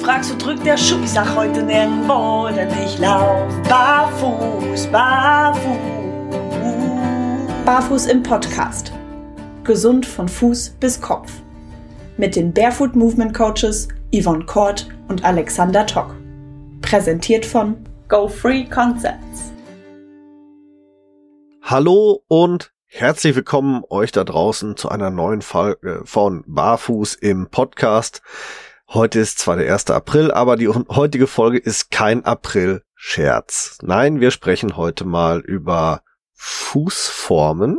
fragst, wo drückt der Schuh? Ich sag heute nirgendwo, denn ich lauf barfuß, barfuß. Barfuß im Podcast. Gesund von Fuß bis Kopf. Mit den Barefoot Movement Coaches Yvonne Kort und Alexander Tock. Präsentiert von Go Free Concepts. Hallo und herzlich willkommen euch da draußen zu einer neuen Folge von Barfuß im Podcast. Heute ist zwar der 1. April, aber die heutige Folge ist kein April-Scherz. Nein, wir sprechen heute mal über Fußformen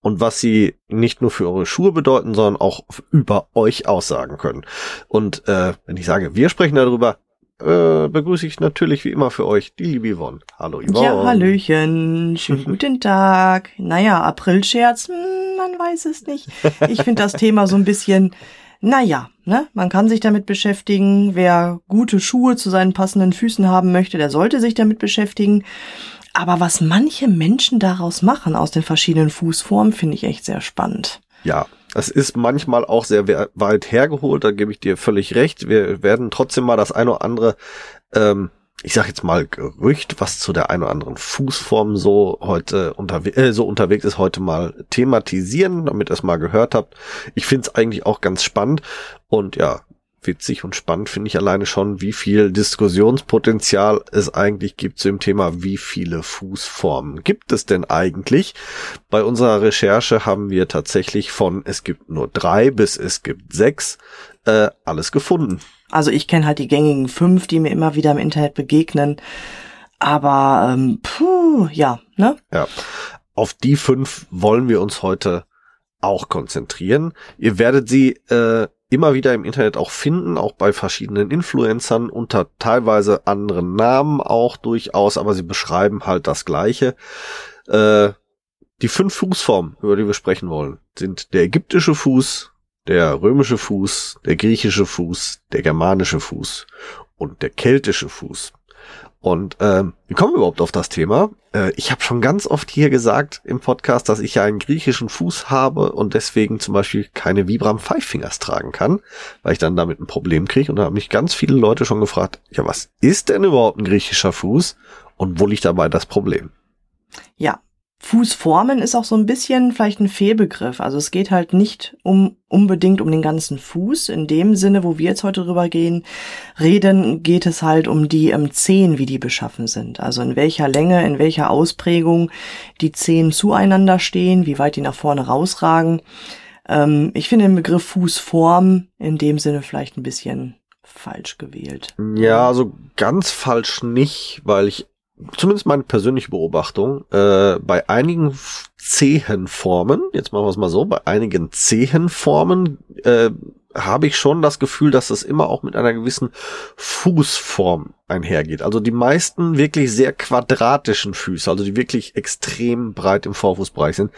und was sie nicht nur für eure Schuhe bedeuten, sondern auch über euch aussagen können. Und äh, wenn ich sage, wir sprechen darüber, äh, begrüße ich natürlich wie immer für euch die liebe Yvonne. Hallo Yvonne. Ja, Hallöchen. Schönen guten Tag. Naja, April-Scherz, hm, man weiß es nicht. Ich finde das Thema so ein bisschen, naja, ne? Man kann sich damit beschäftigen. Wer gute Schuhe zu seinen passenden Füßen haben möchte, der sollte sich damit beschäftigen. Aber was manche Menschen daraus machen, aus den verschiedenen Fußformen, finde ich echt sehr spannend. Ja, es ist manchmal auch sehr weit hergeholt, da gebe ich dir völlig recht. Wir werden trotzdem mal das eine oder andere, ähm, ich sag jetzt mal Gerücht, was zu der einen oder anderen Fußform so heute unterwe äh, so unterwegs ist, heute mal thematisieren, damit ihr es mal gehört habt. Ich finde es eigentlich auch ganz spannend und ja, witzig und spannend finde ich alleine schon, wie viel Diskussionspotenzial es eigentlich gibt zu dem Thema, wie viele Fußformen gibt es denn eigentlich? Bei unserer Recherche haben wir tatsächlich von es gibt nur drei bis es gibt sechs äh, alles gefunden. Also ich kenne halt die gängigen fünf, die mir immer wieder im Internet begegnen. Aber ähm, puh, ja, ne? Ja. Auf die fünf wollen wir uns heute auch konzentrieren. Ihr werdet sie äh, immer wieder im Internet auch finden, auch bei verschiedenen Influencern unter teilweise anderen Namen auch durchaus, aber sie beschreiben halt das Gleiche. Äh, die fünf Fußformen, über die wir sprechen wollen, sind der ägyptische Fuß, der römische Fuß, der griechische Fuß, der germanische Fuß und der keltische Fuß. Und ähm, wie kommen wir überhaupt auf das Thema? Äh, ich habe schon ganz oft hier gesagt im Podcast, dass ich ja einen griechischen Fuß habe und deswegen zum Beispiel keine Vibram Five Fingers tragen kann, weil ich dann damit ein Problem kriege. Und da haben mich ganz viele Leute schon gefragt, ja, was ist denn überhaupt ein griechischer Fuß und wo liegt dabei das Problem? Ja, Fußformen ist auch so ein bisschen vielleicht ein Fehlbegriff. Also es geht halt nicht um unbedingt um den ganzen Fuß. In dem Sinne, wo wir jetzt heute drüber gehen, reden, geht es halt um die ähm, Zehen, wie die beschaffen sind. Also in welcher Länge, in welcher Ausprägung die Zehen zueinander stehen, wie weit die nach vorne rausragen. Ähm, ich finde den Begriff Fußform in dem Sinne vielleicht ein bisschen falsch gewählt. Ja, also ganz falsch nicht, weil ich zumindest meine persönliche Beobachtung, äh, bei einigen Zehenformen, jetzt machen wir es mal so, bei einigen Zehenformen äh, habe ich schon das Gefühl, dass das immer auch mit einer gewissen Fußform einhergeht. Also die meisten wirklich sehr quadratischen Füße, also die wirklich extrem breit im Vorfußbereich sind,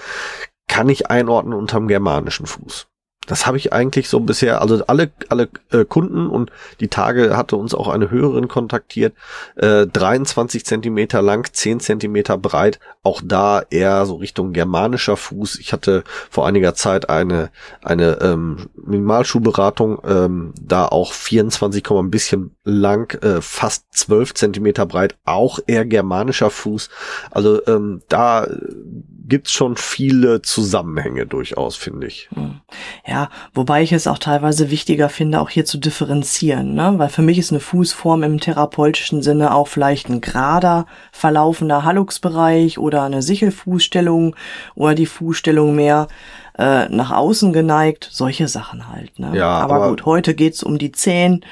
kann ich einordnen unterm germanischen Fuß. Das habe ich eigentlich so bisher, also alle, alle äh, Kunden und die Tage hatte uns auch eine Hörerin kontaktiert, äh, 23 Zentimeter lang, 10 Zentimeter breit, auch da eher so Richtung germanischer Fuß. Ich hatte vor einiger Zeit eine, eine ähm, Minimalschuhberatung, ähm, da auch 24, ein bisschen lang, äh, fast 12 Zentimeter breit, auch eher germanischer Fuß. Also ähm, da gibt's schon viele Zusammenhänge durchaus, finde ich. Hm. Ja, wobei ich es auch teilweise wichtiger finde, auch hier zu differenzieren, ne? weil für mich ist eine Fußform im therapeutischen Sinne auch vielleicht ein gerader, verlaufender Halluxbereich oder eine Sichelfußstellung oder die Fußstellung mehr äh, nach außen geneigt, solche Sachen halt. Ne? Ja, aber, aber gut, heute geht's um die Zehen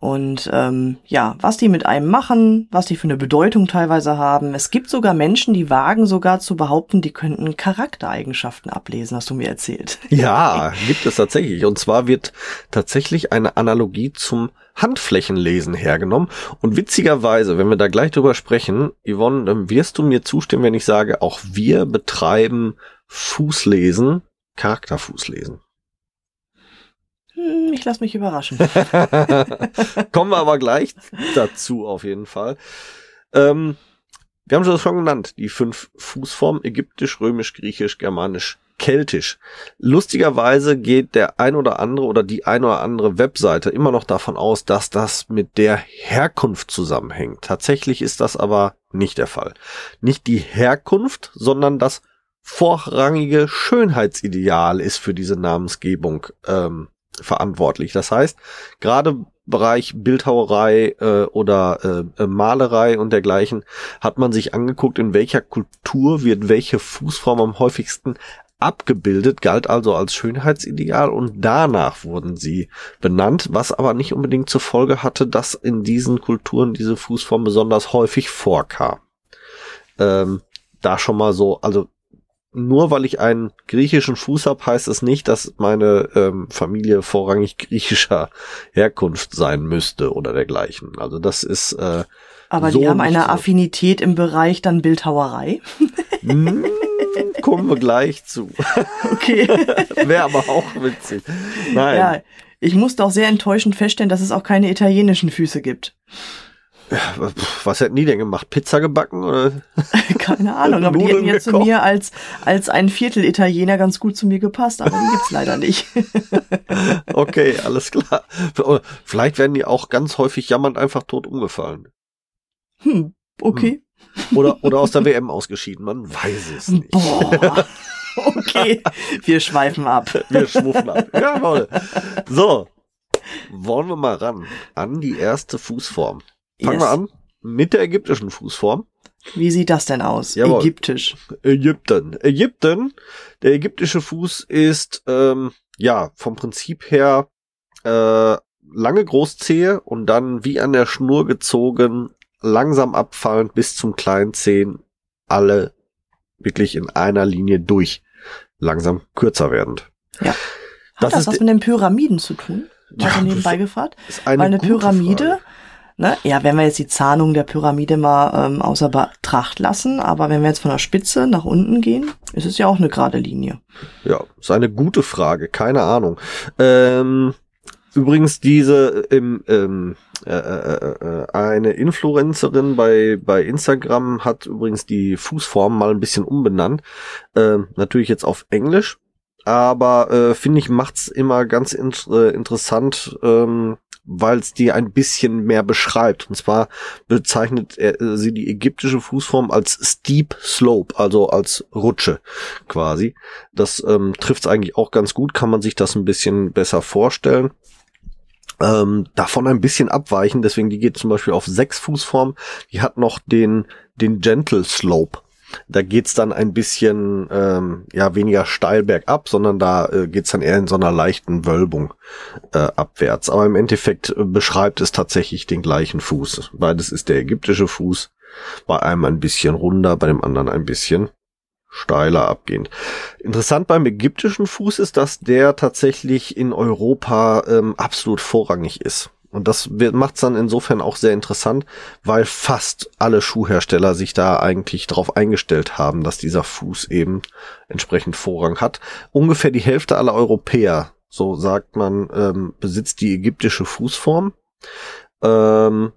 und ähm, ja, was die mit einem machen, was die für eine Bedeutung teilweise haben. Es gibt sogar Menschen, die wagen sogar zu behaupten, die könnten Charaktereigenschaften ablesen, hast du mir erzählt. Ja, gibt es tatsächlich. Und zwar wird tatsächlich eine Analogie zum Handflächenlesen hergenommen. Und witzigerweise, wenn wir da gleich drüber sprechen, Yvonne, dann wirst du mir zustimmen, wenn ich sage, auch wir betreiben Fußlesen, Charakterfußlesen. Hm, ich lasse mich überraschen. Kommen wir aber gleich dazu auf jeden Fall. Ähm, wir haben schon genannt, die fünf Fußformen, ägyptisch, römisch, griechisch, germanisch, keltisch. Lustigerweise geht der ein oder andere oder die ein oder andere Webseite immer noch davon aus, dass das mit der Herkunft zusammenhängt. Tatsächlich ist das aber nicht der Fall. Nicht die Herkunft, sondern das vorrangige Schönheitsideal ist für diese Namensgebung ähm, verantwortlich. Das heißt, gerade Bereich Bildhauerei äh, oder äh, Malerei und dergleichen hat man sich angeguckt, in welcher Kultur wird welche Fußform am häufigsten abgebildet, galt also als Schönheitsideal und danach wurden sie benannt, was aber nicht unbedingt zur Folge hatte, dass in diesen Kulturen diese Fußform besonders häufig vorkam. Ähm, da schon mal so, also nur weil ich einen griechischen Fuß habe, heißt es nicht, dass meine ähm, Familie vorrangig griechischer Herkunft sein müsste oder dergleichen. Also das ist. Äh, Aber so die haben eine so. Affinität im Bereich dann Bildhauerei. Hm, kommen wir gleich zu. Okay. Wäre aber auch witzig. Nein. Ja, ich musste auch sehr enttäuschend feststellen, dass es auch keine italienischen Füße gibt. Was hätten die denn gemacht? Pizza gebacken oder? Keine Ahnung, aber die hätten jetzt zu mir als, als ein Viertel Italiener ganz gut zu mir gepasst, aber die gibt's leider nicht. okay, alles klar. Vielleicht werden die auch ganz häufig jammernd einfach tot umgefallen. Hm, okay. Hm. Oder, oder aus der WM ausgeschieden, man weiß es nicht. Boah. Okay, wir schweifen ab. Wir schwuffen ab. Jawohl. So, wollen wir mal ran an die erste Fußform. Fangen yes. wir an mit der ägyptischen Fußform. Wie sieht das denn aus? Jawohl. Ägyptisch. Ägypten. Ägypten. Der ägyptische Fuß ist ähm, ja vom Prinzip her äh, lange Großzehe und dann wie an der Schnur gezogen, langsam abfallend bis zum kleinen Zehen, alle wirklich in einer Linie durch, langsam kürzer werdend. Ja. Hat das, das was mit den Pyramiden zu tun? Mal ja, nebenbei gefragt? Weil eine Pyramide Frage. Ne? Ja, wenn wir jetzt die Zahnung der Pyramide mal ähm, außer Betracht lassen, aber wenn wir jetzt von der Spitze nach unten gehen, ist es ja auch eine gerade Linie. Ja, ist eine gute Frage, keine Ahnung. Ähm, übrigens diese im ähm, äh, äh, äh, eine Influencerin bei bei Instagram hat übrigens die Fußform mal ein bisschen umbenannt, äh, natürlich jetzt auf Englisch, aber äh, finde ich macht's immer ganz in, äh, interessant. Ähm, weil es die ein bisschen mehr beschreibt. Und zwar bezeichnet er, äh, sie die ägyptische Fußform als Steep Slope, also als Rutsche quasi. Das ähm, trifft es eigentlich auch ganz gut, kann man sich das ein bisschen besser vorstellen. Ähm, davon ein bisschen abweichen, deswegen die geht zum Beispiel auf sechs Fußform. Die hat noch den, den Gentle Slope. Da geht's dann ein bisschen ähm, ja weniger steil bergab, sondern da äh, geht's dann eher in so einer leichten Wölbung äh, abwärts. Aber im Endeffekt äh, beschreibt es tatsächlich den gleichen Fuß. Beides ist der ägyptische Fuß. Bei einem ein bisschen runder, bei dem anderen ein bisschen steiler abgehend. Interessant beim ägyptischen Fuß ist, dass der tatsächlich in Europa ähm, absolut vorrangig ist. Und das macht es dann insofern auch sehr interessant, weil fast alle Schuhhersteller sich da eigentlich darauf eingestellt haben, dass dieser Fuß eben entsprechend Vorrang hat. Ungefähr die Hälfte aller Europäer, so sagt man, ähm, besitzt die ägyptische Fußform. Ähm,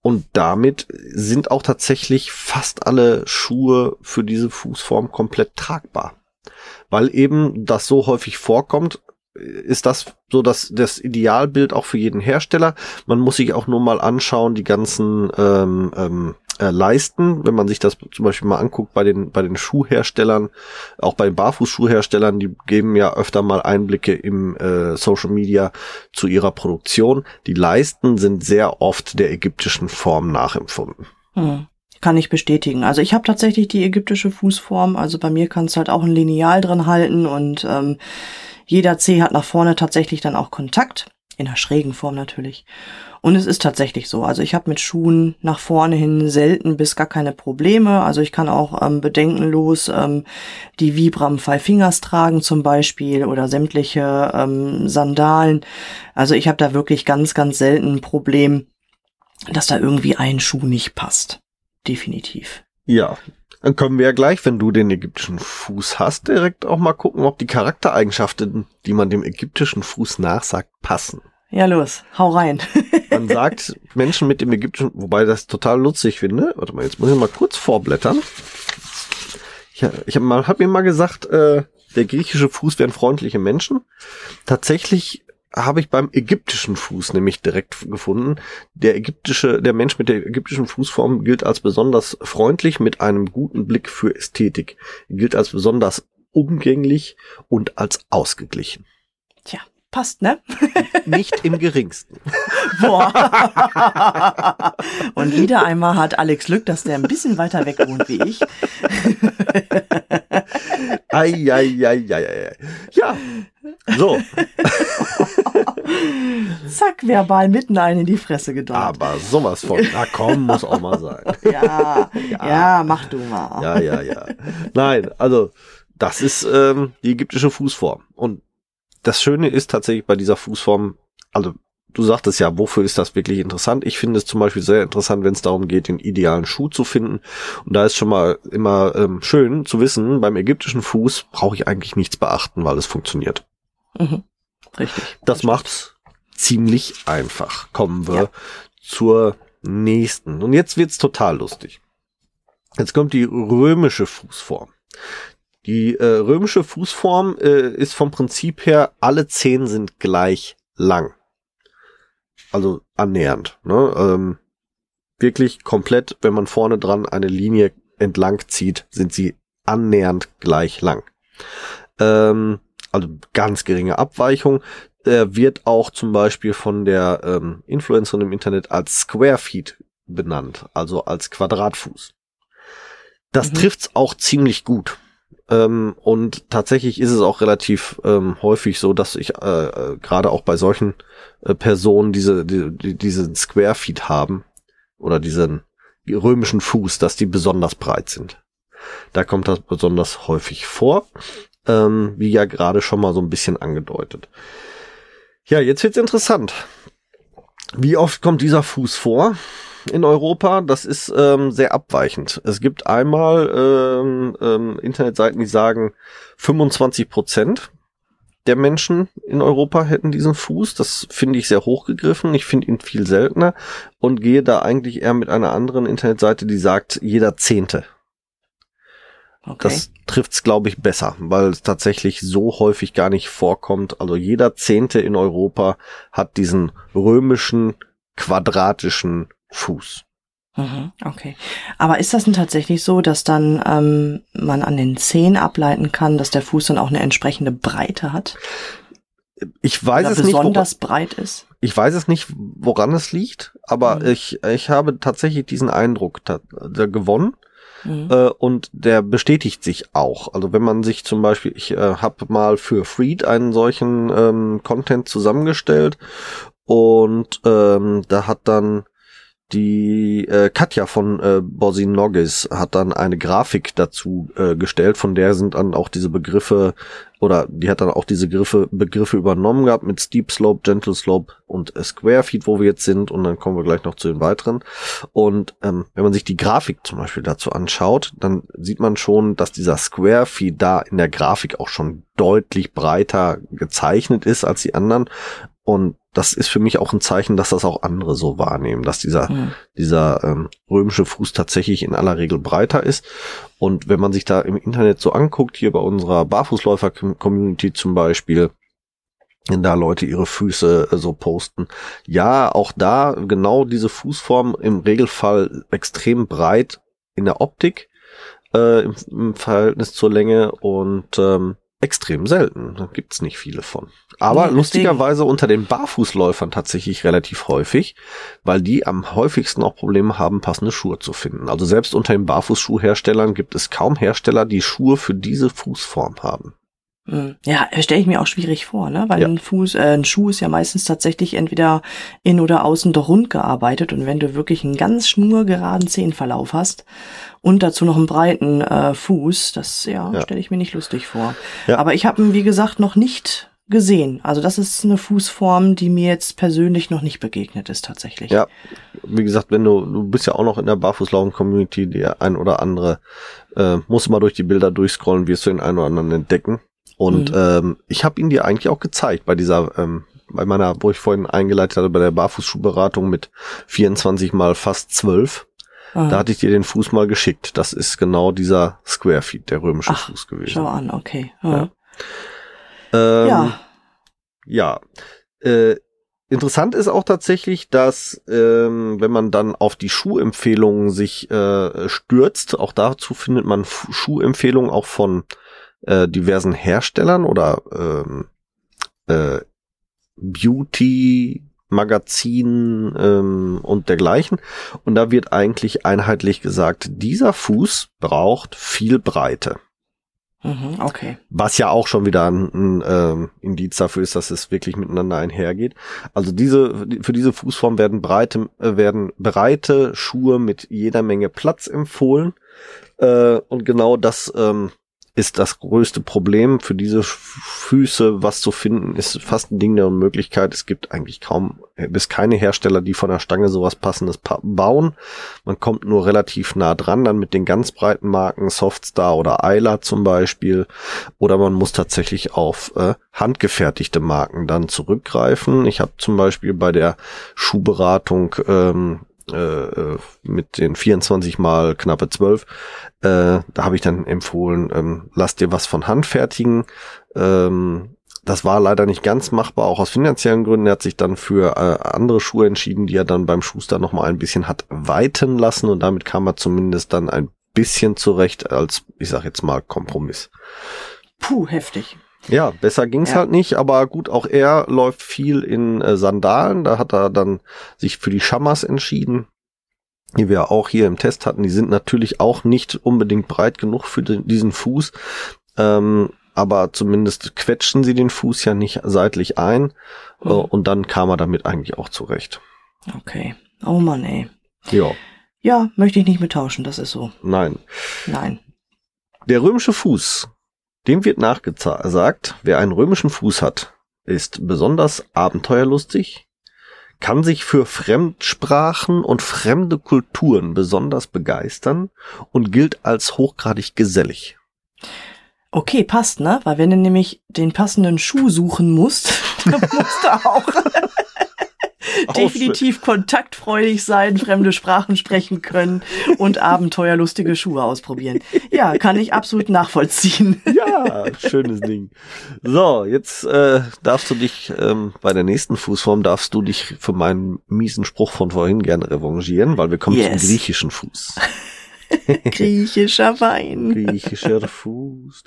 und damit sind auch tatsächlich fast alle Schuhe für diese Fußform komplett tragbar. Weil eben das so häufig vorkommt, ist das so das, das Idealbild auch für jeden Hersteller. Man muss sich auch nur mal anschauen, die ganzen ähm, ähm, äh, Leisten, wenn man sich das zum Beispiel mal anguckt bei den, bei den Schuhherstellern, auch bei den Barfußschuhherstellern, die geben ja öfter mal Einblicke im äh, Social Media zu ihrer Produktion. Die Leisten sind sehr oft der ägyptischen Form nachempfunden. Hm. Kann ich bestätigen. Also ich habe tatsächlich die ägyptische Fußform. Also bei mir kann es halt auch ein Lineal drin halten und ähm, jeder C hat nach vorne tatsächlich dann auch Kontakt, in der schrägen Form natürlich. Und es ist tatsächlich so. Also ich habe mit Schuhen nach vorne hin selten bis gar keine Probleme. Also ich kann auch ähm, bedenkenlos ähm, die Vibram Five Fingers tragen zum Beispiel oder sämtliche ähm, Sandalen. Also ich habe da wirklich ganz, ganz selten ein Problem, dass da irgendwie ein Schuh nicht passt. Definitiv. Ja, dann können wir ja gleich, wenn du den ägyptischen Fuß hast, direkt auch mal gucken, ob die Charaktereigenschaften, die man dem ägyptischen Fuß nachsagt, passen. Ja, los, hau rein. man sagt Menschen mit dem ägyptischen, wobei das total lustig finde. Warte mal, jetzt muss ich mal kurz vorblättern. Ich, ich habe hab mir mal gesagt, äh, der griechische Fuß wären freundliche Menschen. Tatsächlich habe ich beim ägyptischen Fuß nämlich direkt gefunden. Der ägyptische, der Mensch mit der ägyptischen Fußform gilt als besonders freundlich mit einem guten Blick für Ästhetik. Gilt als besonders umgänglich und als ausgeglichen. Tja, passt, ne? Nicht im geringsten. Boah. Und wieder einmal hat Alex Glück, dass der ein bisschen weiter weg wohnt wie ich. Ei, ei, ei, ei, ei. Ja, so. Zack, verbal mitten einen in die Fresse gedonnert. Aber sowas von, na komm, muss auch mal sein. Ja, ja, mach du mal. Ja, ja, ja. Nein, also das ist ähm, die ägyptische Fußform. Und das Schöne ist tatsächlich bei dieser Fußform, also du sagtest ja, wofür ist das wirklich interessant? Ich finde es zum Beispiel sehr interessant, wenn es darum geht, den idealen Schuh zu finden. Und da ist schon mal immer ähm, schön zu wissen, beim ägyptischen Fuß brauche ich eigentlich nichts beachten, weil es funktioniert. Mhm. Richtig. Das macht's ziemlich einfach. Kommen wir Ja. zur nächsten. Und jetzt wird's total lustig. Jetzt kommt die römische Fußform. Die äh, römische Fußform äh, ist vom Prinzip her, alle Zehen sind gleich lang. Also annähernd. Ne? Ähm, wirklich komplett, wenn man vorne dran eine Linie entlang zieht, sind sie annähernd gleich lang. Ähm, also ganz geringe Abweichung. Er wird auch zum Beispiel von der ähm, Influencerin im Internet als Square Feet benannt, also als Quadratfuß. Das Mhm. trifft's auch ziemlich gut. Ähm, und tatsächlich ist es auch relativ ähm, häufig so, dass ich äh, äh, gerade auch bei solchen äh, Personen diese die, die, diesen Square Feet haben oder diesen römischen Fuß, dass die besonders breit sind. Da kommt das besonders häufig vor, ähm, wie ja gerade schon mal so ein bisschen angedeutet. Ja, jetzt wird's interessant. Wie oft kommt dieser Fuß vor in Europa? Das ist ähm, sehr abweichend. Es gibt einmal ähm, ähm, Internetseiten, die sagen 25 Prozent der Menschen in Europa hätten diesen Fuß. Das finde ich sehr hochgegriffen. Ich finde ihn viel seltener und gehe da eigentlich eher mit einer anderen Internetseite, die sagt, jeder Zehnte. Okay. Das trifft's, glaube ich, besser, weil es tatsächlich so häufig gar nicht vorkommt. Also jeder Zehnte in Europa hat diesen römischen quadratischen Fuß. Mhm, Okay. Aber ist das denn tatsächlich so, dass dann ähm, man an den Zehen ableiten kann, dass der Fuß dann auch eine entsprechende Breite hat? Ich weiß Oder es nicht, besonders breit ist? ich weiß es nicht, woran es liegt, aber Mhm. ich, ich habe tatsächlich diesen Eindruck gewonnen. Mhm. Äh, und der bestätigt sich auch. Also wenn man sich zum Beispiel, ich äh, habe mal für Freed einen solchen ähm, Content zusammengestellt und ähm, da hat dann die äh, Katja von äh, Bosinogis hat dann eine Grafik dazu äh, gestellt, von der sind dann auch diese Begriffe oder die hat dann auch diese Begriffe, Begriffe übernommen gehabt mit Steep Slope, Gentle Slope und Square Feet, wo wir jetzt sind und dann kommen wir gleich noch zu den weiteren. Und ähm, wenn man sich die Grafik zum Beispiel dazu anschaut, dann sieht man schon, dass dieser Square Feet da in der Grafik auch schon deutlich breiter gezeichnet ist als die anderen. Und das ist für mich auch ein Zeichen, dass das auch andere so wahrnehmen, dass dieser, Mhm. dieser ähm, römische Fuß tatsächlich in aller Regel breiter ist. Und wenn man sich da im Internet so anguckt, hier bei unserer Barfußläufer-Community zum Beispiel, wenn da Leute ihre Füße äh, so posten. Ja, auch da genau diese Fußform im Regelfall extrem breit in der Optik äh, im, im Verhältnis zur Länge und ähm, extrem selten. Da gibt's nicht viele von. Aber deswegen. lustigerweise unter den Barfußläufern tatsächlich relativ häufig, weil die am häufigsten auch Probleme haben, passende Schuhe zu finden. Also selbst unter den Barfußschuhherstellern gibt es kaum Hersteller, die Schuhe für diese Fußform haben. Mhm. Ja, stelle ich mir auch schwierig vor, ne? Weil Ja. ein Fuß, äh, ein Schuh ist ja meistens tatsächlich entweder in oder außen doch rund gearbeitet und wenn du wirklich einen ganz schnurgeraden Zehenverlauf hast und dazu noch einen breiten äh, Fuß, das ja, Ja. stelle ich mir nicht lustig vor. Ja. Aber ich habe ihn, wie gesagt, noch nicht gesehen. Also das ist eine Fußform, die mir jetzt persönlich noch nicht begegnet ist tatsächlich. Ja, wie gesagt, wenn du, du bist ja auch noch in der Barfußlaufen-Community, der ein oder andere, äh, musst du mal durch die Bilder durchscrollen, wirst du den einen oder anderen entdecken. Und Mhm. ähm, ich habe ihn dir eigentlich auch gezeigt bei dieser, ähm, bei meiner, wo ich vorhin eingeleitet hatte, bei der Barfußschuhberatung mit 24 mal fast 12. Ah, Da hatte ich dir den Fuß mal geschickt. Das ist genau dieser Square Feet, der römische Ach, Fuß gewesen. schau an, okay. Ja. Ja. Ähm, Ja. Ja. Äh, interessant ist auch tatsächlich, dass ähm, wenn man dann auf die Schuhempfehlungen sich äh, stürzt, auch dazu findet man Fu- Schuhempfehlungen auch von äh, diversen Herstellern oder ähm, äh, Beauty Magazinen ähm, und dergleichen. Und da wird eigentlich einheitlich gesagt, dieser Fuß braucht viel Breite. Mhm, okay. Was ja auch schon wieder ein, ein ähm, Indiz dafür ist, dass es wirklich miteinander einhergeht. Also diese, für diese Fußform werden breite, äh, werden breite Schuhe mit jeder Menge Platz empfohlen. Äh, und genau das ähm, ist das größte Problem für diese Füße, was zu finden, ist fast ein Ding der Unmöglichkeit. Es gibt eigentlich kaum äh, bis keine Hersteller, die von der Stange sowas passendes pa bauen. Man kommt nur relativ nah dran, dann mit den ganz breiten Marken Softstar oder Ayla zum Beispiel. Oder man muss tatsächlich auf äh, handgefertigte Marken dann zurückgreifen. Ich habe zum Beispiel bei der Schuhberatung ähm, äh, mit den 24 mal knappe 12, äh, da habe ich dann empfohlen, ähm, lass dir was von Hand fertigen. Ähm, das war leider nicht ganz machbar, auch aus finanziellen Gründen. Er hat sich dann für äh, andere Schuhe entschieden, die er dann beim Schuster nochmal ein bisschen hat weiten lassen und damit kam er zumindest dann ein bisschen zurecht als, ich sag jetzt mal, Kompromiss. Puh, heftig. Ja, besser ging's Ja. halt nicht, aber gut, auch er läuft viel in äh, Sandalen. Da hat er dann sich für die Schammers entschieden, die wir auch hier im Test hatten. Die sind natürlich auch nicht unbedingt breit genug für den, diesen Fuß, ähm, aber zumindest quetschen sie den Fuß ja nicht seitlich ein äh, Mhm. und dann kam er damit eigentlich auch zurecht. Okay. Oh Mann, ey. Ja, Ja, möchte ich nicht mit tauschen, das ist so. nein. Nein. Der römische Fuß, dem wird nachgesagt, wer einen römischen Fuß hat, ist besonders abenteuerlustig, kann sich für Fremdsprachen und fremde Kulturen besonders begeistern und gilt als hochgradig gesellig. Okay, passt, ne? Weil wenn du nämlich den passenden Schuh suchen musst, dann musst du auch definitiv kontaktfreudig sein, fremde Sprachen sprechen können und abenteuerlustige Schuhe ausprobieren. Ja, kann ich absolut nachvollziehen. Ja, schönes Ding. So, jetzt äh, darfst du dich ähm, bei der nächsten Fußform darfst du dich für meinen miesen Spruch von vorhin gerne revanchieren, weil wir kommen Yes. zum griechischen Fuß. Griechischer Wein. Griechischer Fuß.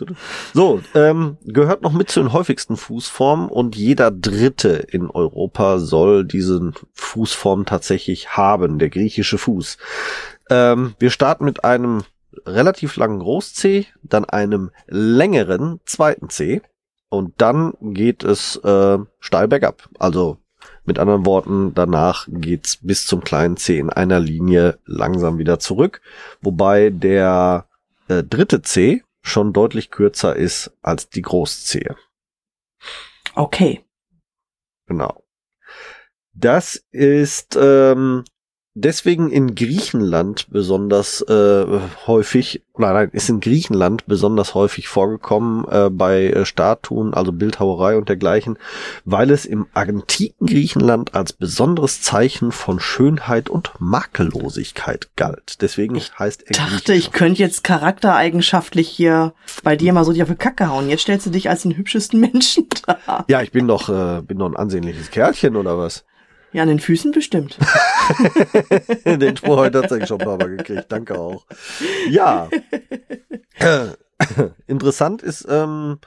So, ähm, gehört noch mit zu den häufigsten Fußformen und jeder Dritte in Europa soll diesen Fußform tatsächlich haben, der griechische Fuß. Ähm, wir starten mit einem relativ langen Groß-C, dann einem längeren zweiten C und dann geht es äh, steil bergab. Also mit anderen Worten, danach geht's bis zum kleinen C in einer Linie langsam wieder zurück, wobei der äh, dritte C schon deutlich kürzer ist als die Großzehe. Okay. Genau. Das ist ähm, deswegen in Griechenland besonders äh, häufig, oder nein, ist in Griechenland besonders häufig vorgekommen äh, bei äh, Statuen, also Bildhauerei und dergleichen, weil es im antiken Griechenland als besonderes Zeichen von Schönheit und Makellosigkeit galt. Deswegen Ich heißt er Dachte, ich könnte jetzt charaktereigenschaftlich hier bei dir mal so die auf die Kacke hauen. Jetzt stellst du dich als den hübschesten Menschen dar. Ja, ich bin doch, äh, bin doch ein ansehnliches Kerlchen oder was? Ja, an den Füßen bestimmt. Den Spruch heute tatsächlich schon ein paar Mal gekriegt. Danke auch. Ja. Äh, Interessant ist, ähm,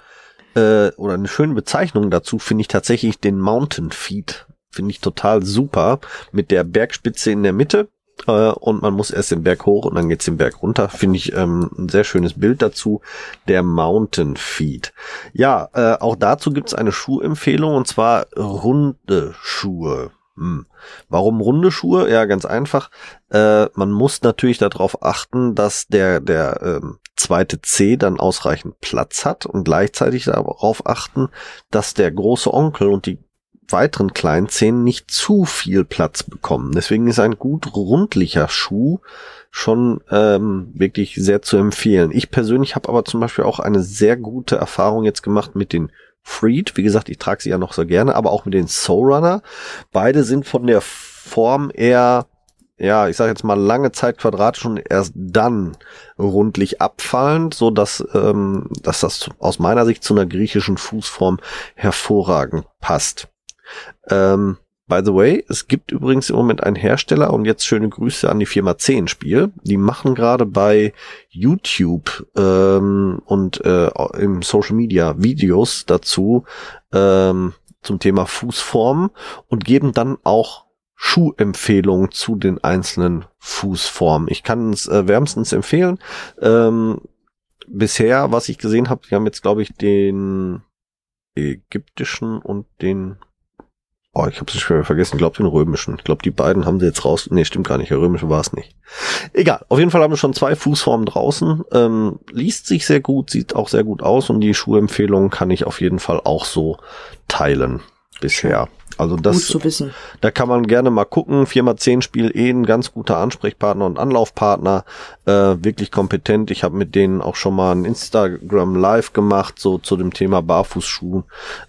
äh, oder eine schöne Bezeichnung dazu finde ich tatsächlich den Mountain Feet. Finde ich total super. Mit der Bergspitze in der Mitte. Äh, und man muss erst den Berg hoch und dann geht's den Berg runter. Finde ich ähm, ein sehr schönes Bild dazu. Der Mountain Feet. Ja, äh, auch dazu gibt's eine Schuhempfehlung und zwar runde Schuhe. Hm. Warum runde Schuhe? Ja, ganz einfach. Äh, man muss natürlich darauf achten, dass der, der ähm, zweite C dann ausreichend Platz hat und gleichzeitig darauf achten, dass der große Onkel und die weiteren kleinen Zehen nicht zu viel Platz bekommen. Deswegen ist ein gut rundlicher Schuh schon ähm, wirklich sehr zu empfehlen. Ich persönlich habe aber zum Beispiel auch eine sehr gute Erfahrung jetzt gemacht mit den Freed. Wie gesagt, ich trage sie ja noch so gerne, aber auch mit den Soul Runner. Beide sind von der Form eher ja, ich sage jetzt mal lange Zeit quadratisch und erst dann rundlich abfallend, so dass, ähm, dass das aus meiner Sicht zu einer griechischen Fußform hervorragend passt. Ähm, By the way, es gibt übrigens im Moment einen Hersteller und jetzt schöne Grüße an die Firma 10 Spiel. Die machen gerade bei YouTube ähm, und äh, im Social Media Videos dazu ähm, zum Thema Fußform und geben dann auch Schuhempfehlungen zu den einzelnen Fußformen. Ich kann es äh, wärmstens empfehlen. Ähm, bisher, was ich gesehen habe, die haben jetzt, glaube ich, den ägyptischen und den Oh, ich habe es schon vergessen. Ich glaube den römischen. Ich glaube, die beiden haben sie jetzt raus. Nee, stimmt gar nicht. Der römische war es nicht. Egal. Auf jeden Fall haben wir schon zwei Fußformen draußen. Ähm, liest sich sehr gut, sieht auch sehr gut aus und die Schuhempfehlungen kann ich auf jeden Fall auch so teilen bisher. Also das, Gut zu wissen. da kann man gerne mal gucken. Firma 10 Spiel eh ein ganz guter Ansprechpartner und Anlaufpartner, äh, wirklich kompetent. Ich habe mit denen auch schon mal ein Instagram Live gemacht, so zu dem Thema Barfußschuh.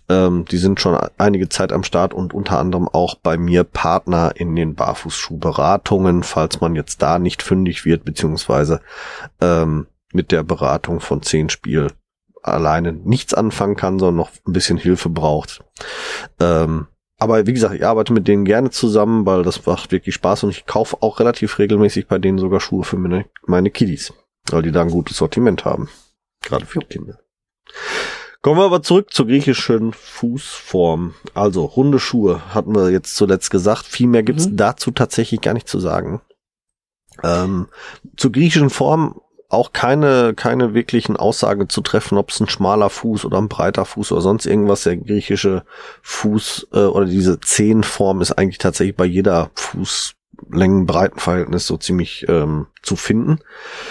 Ähm, die sind schon einige Zeit am Start und unter anderem auch bei mir Partner in den Barfußschuhberatungen, falls man jetzt da nicht fündig wird, beziehungsweise ähm, mit der Beratung von 10 Spiel alleine nichts anfangen kann, sondern noch ein bisschen Hilfe braucht. Ähm, aber wie gesagt, ich arbeite mit denen gerne zusammen, weil das macht wirklich Spaß und ich kaufe auch relativ regelmäßig bei denen sogar Schuhe für meine, meine Kiddies, weil die da ein gutes Sortiment haben. Gerade für Kinder. Kommen wir aber zurück zur griechischen Fußform. Also runde Schuhe hatten wir jetzt zuletzt gesagt. Viel mehr gibt's Mhm. dazu tatsächlich gar nicht zu sagen. Ähm, zur griechischen Form auch keine, keine wirklichen Aussagen zu treffen, ob es ein schmaler Fuß oder ein breiter Fuß oder sonst irgendwas. Der griechische Fuß äh, oder diese Zehenform ist eigentlich tatsächlich bei jeder Fußlängen-Breitenverhältnis so ziemlich ähm, zu finden.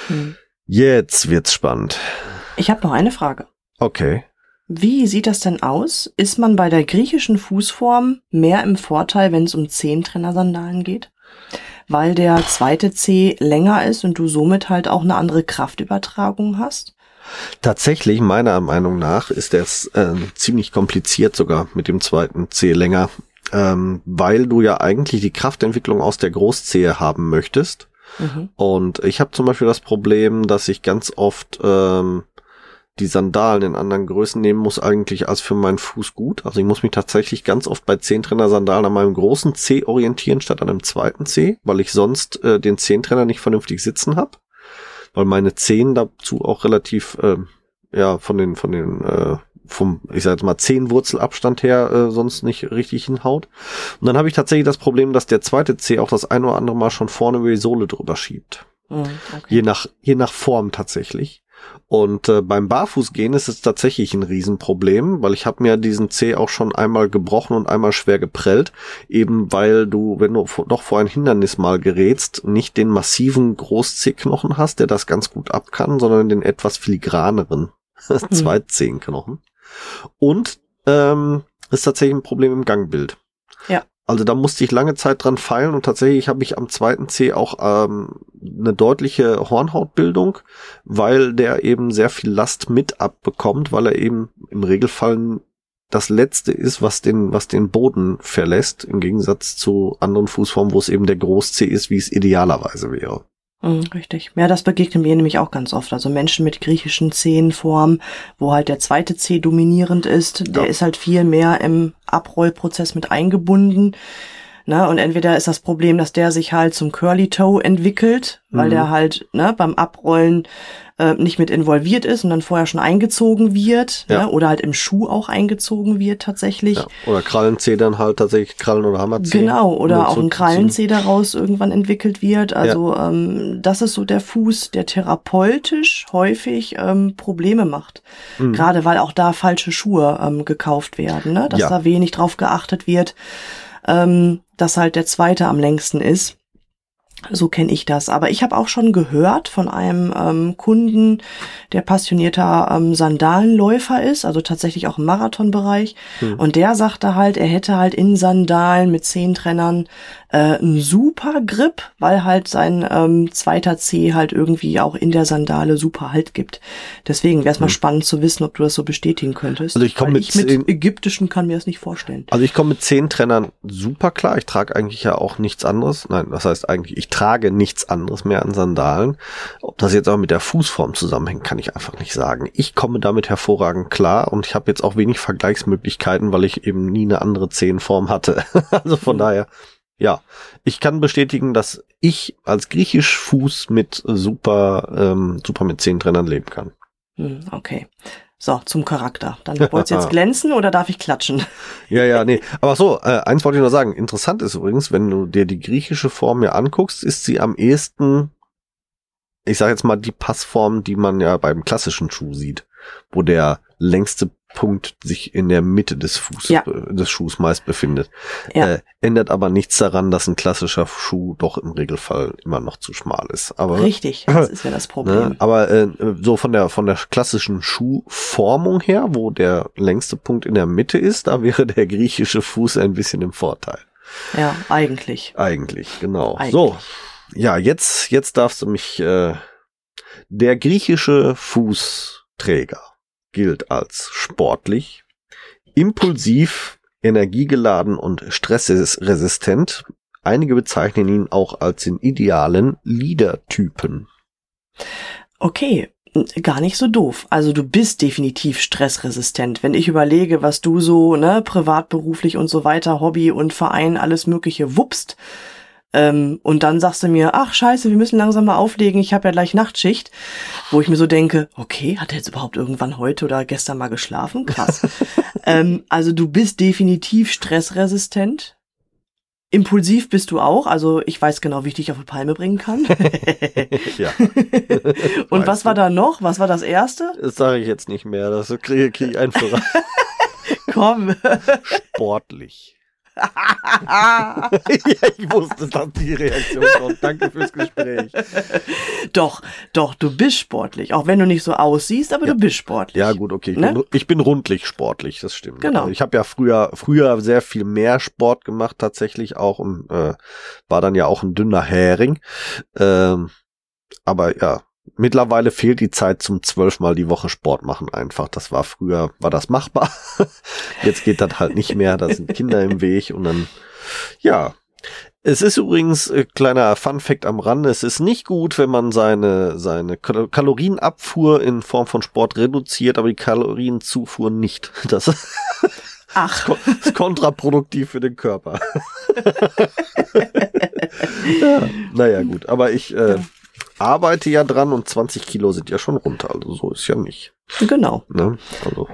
Hm. Jetzt wird's spannend. Ich habe noch eine Frage. Okay. Wie sieht das denn aus? Ist man bei der griechischen Fußform mehr im Vorteil, wenn es um Zehntrenner-Sandalen geht? Weil der zweite Zeh länger ist und du somit halt auch eine andere Kraftübertragung hast? Tatsächlich, meiner Meinung nach, ist das äh, ziemlich kompliziert sogar mit dem zweiten C länger, ähm, weil du ja eigentlich die Kraftentwicklung aus der Großzehe haben möchtest. Mhm. Und ich habe zum Beispiel das Problem, dass ich ganz oft ähm, die Sandalen in anderen Größen nehmen muss, eigentlich als für meinen Fuß gut. Also ich muss mich tatsächlich ganz oft bei Zehntrenner-Sandalen an meinem großen C orientieren, statt an einem zweiten C, weil ich sonst äh, den Zehntrenner nicht vernünftig sitzen habe. Weil meine Zehen dazu auch relativ, ähm, ja, von den, von den, äh, vom, ich sag jetzt mal, Zehenwurzelabstand her äh, sonst nicht richtig hinhaut. Und dann habe ich tatsächlich das Problem, dass der zweite C auch das ein oder andere Mal schon vorne über die Sohle drüber schiebt. Mhm, okay. Je nach, je nach Form tatsächlich. Und äh, beim Barfußgehen ist es tatsächlich ein Riesenproblem, weil ich habe mir diesen Zeh auch schon einmal gebrochen und einmal schwer geprellt, eben weil du, wenn du doch vor ein Hindernis mal gerätst, nicht den massiven Großzehknochen hast, der das ganz gut ab kann, sondern den etwas filigraneren Zweitzehnknochen. Und ähm, ist tatsächlich ein Problem im Gangbild. Also da musste ich lange Zeit dran feilen und tatsächlich habe ich am zweiten C auch ähm, eine deutliche Hornhautbildung, weil der eben sehr viel Last mit abbekommt, weil er eben im Regelfall das letzte ist, was den, was den Boden verlässt, im Gegensatz zu anderen Fußformen, wo es eben der Groß-C ist, wie es idealerweise wäre. Mhm, richtig. Ja, das begegnet mir nämlich auch ganz oft. Also Menschen mit griechischen Zehenformen, wo halt der zweite Zeh dominierend ist, der Ja. ist halt viel mehr im Abrollprozess mit eingebunden. Ne, und entweder ist das Problem, dass der sich halt zum Curly Toe entwickelt, weil Mhm. der halt ne, beim Abrollen äh, nicht mit involviert ist und dann vorher schon eingezogen wird, Ja. ne, oder halt im Schuh auch eingezogen wird tatsächlich. Ja. Oder Krallenzeh dann halt tatsächlich Krallen- oder Hammerzeh. Genau, oder auch ein. Krallenzeh daraus irgendwann entwickelt wird. Also ähm, das ist so der Fuß, der therapeutisch häufig ähm, Probleme macht. Mhm. Gerade weil auch da falsche Schuhe ähm, gekauft werden, ne? dass Ja. da wenig drauf geachtet wird, ähm, dass halt der zweite am längsten ist. So kenne ich das. Aber ich habe auch schon gehört von einem ähm, Kunden, der passionierter ähm, Sandalenläufer ist, also tatsächlich auch im Marathonbereich. Hm. Und der sagte halt, er hätte halt in Sandalen mit Zehentrennern äh, ein super Grip, weil halt sein ähm, zweiter Zeh halt irgendwie auch in der Sandale super Halt gibt. Deswegen wäre es mal hm. spannend zu wissen, ob du das so bestätigen könntest. Also ich komme mit, mit ägyptischen kann mir das nicht vorstellen. Also ich komme mit Zehentrennern super klar. Ich trage eigentlich ja auch nichts anderes. Nein, das heißt eigentlich, ich trage nichts anderes mehr an Sandalen. Ob das jetzt auch mit der Fußform zusammenhängt, kann ich einfach nicht sagen. Ich komme damit hervorragend klar und ich habe jetzt auch wenig Vergleichsmöglichkeiten, weil ich eben nie eine andere Zehenform hatte. also von mhm. daher ja, ich kann bestätigen, dass ich als griechisch Fuß mit super, ähm, super mit zehn Trennern leben kann. Hm, okay. So, zum Charakter. Dann wollt's jetzt glänzen oder darf ich klatschen? Ja, ja, nee. Aber so, äh, eins wollte ich noch sagen. Interessant ist übrigens, wenn du dir die griechische Form hier anguckst, ist sie am ehesten, ich sage jetzt mal, die Passform, die man ja beim klassischen Schuh sieht, wo der längste Punkt sich in der Mitte des Fußes, ja. des Schuhs meist befindet. Ja. Äh, ändert aber nichts daran, dass ein klassischer Schuh doch im Regelfall immer noch zu schmal ist. Aber, Richtig, das ist ja das Problem. Ne, aber äh, so von der von der klassischen Schuhformung her, wo der längste Punkt in der Mitte ist, da wäre der griechische Fuß ein bisschen im Vorteil. Ja, eigentlich. Eigentlich, genau. Eigentlich. So, ja, jetzt jetzt darfst du mich äh, der griechische Fußträger gilt als sportlich, impulsiv, energiegeladen und stressresistent. Einige bezeichnen ihn auch als den idealen Leader-Typen. Okay, gar nicht so doof. Also du bist definitiv stressresistent. Wenn ich überlege, was du so, ne, privat, beruflich und so weiter, Hobby und Verein, alles Mögliche wuppst, ähm, und dann sagst du mir, ach scheiße, wir müssen langsam mal auflegen, ich habe ja gleich Nachtschicht. Wo ich mir so denke, okay, hat er jetzt überhaupt irgendwann heute oder gestern mal geschlafen? Krass. ähm, also du bist definitiv stressresistent. Impulsiv bist du auch, also ich weiß genau, wie ich dich auf die Palme bringen kann. ja. Und was war da noch? Was war das erste? Das sage ich jetzt nicht mehr, das kriege krieg ich einfach. Komm. Sportlich. Ja, ich wusste, dass die Reaktion kommt. Danke fürs Gespräch. Doch, doch, du bist sportlich. Auch wenn du nicht so aussiehst, aber ja. du bist sportlich. Ja, gut, okay. Ich, ne? bin, ich bin rundlich sportlich, das stimmt. Genau. Also ich habe ja früher, früher sehr viel mehr Sport gemacht, tatsächlich auch und äh, war dann ja auch ein dünner Hering. Ähm, aber ja, Mittlerweile fehlt die Zeit zum zwölfmal die Woche Sport machen einfach. Das war früher, war das machbar. Jetzt geht das halt nicht mehr. Da sind Kinder im Weg und dann, ja. Es ist übrigens äh, kleiner Fun Fact am Rande. Es ist nicht gut, wenn man seine, seine Kalorienabfuhr in Form von Sport reduziert, aber die Kalorienzufuhr nicht. Das Ach. ist kontraproduktiv für den Körper. ja, naja, gut. Aber ich, äh, arbeite ja dran und 20 Kilo sind ja schon runter. Also so ist ja nicht. Genau. Ne? Also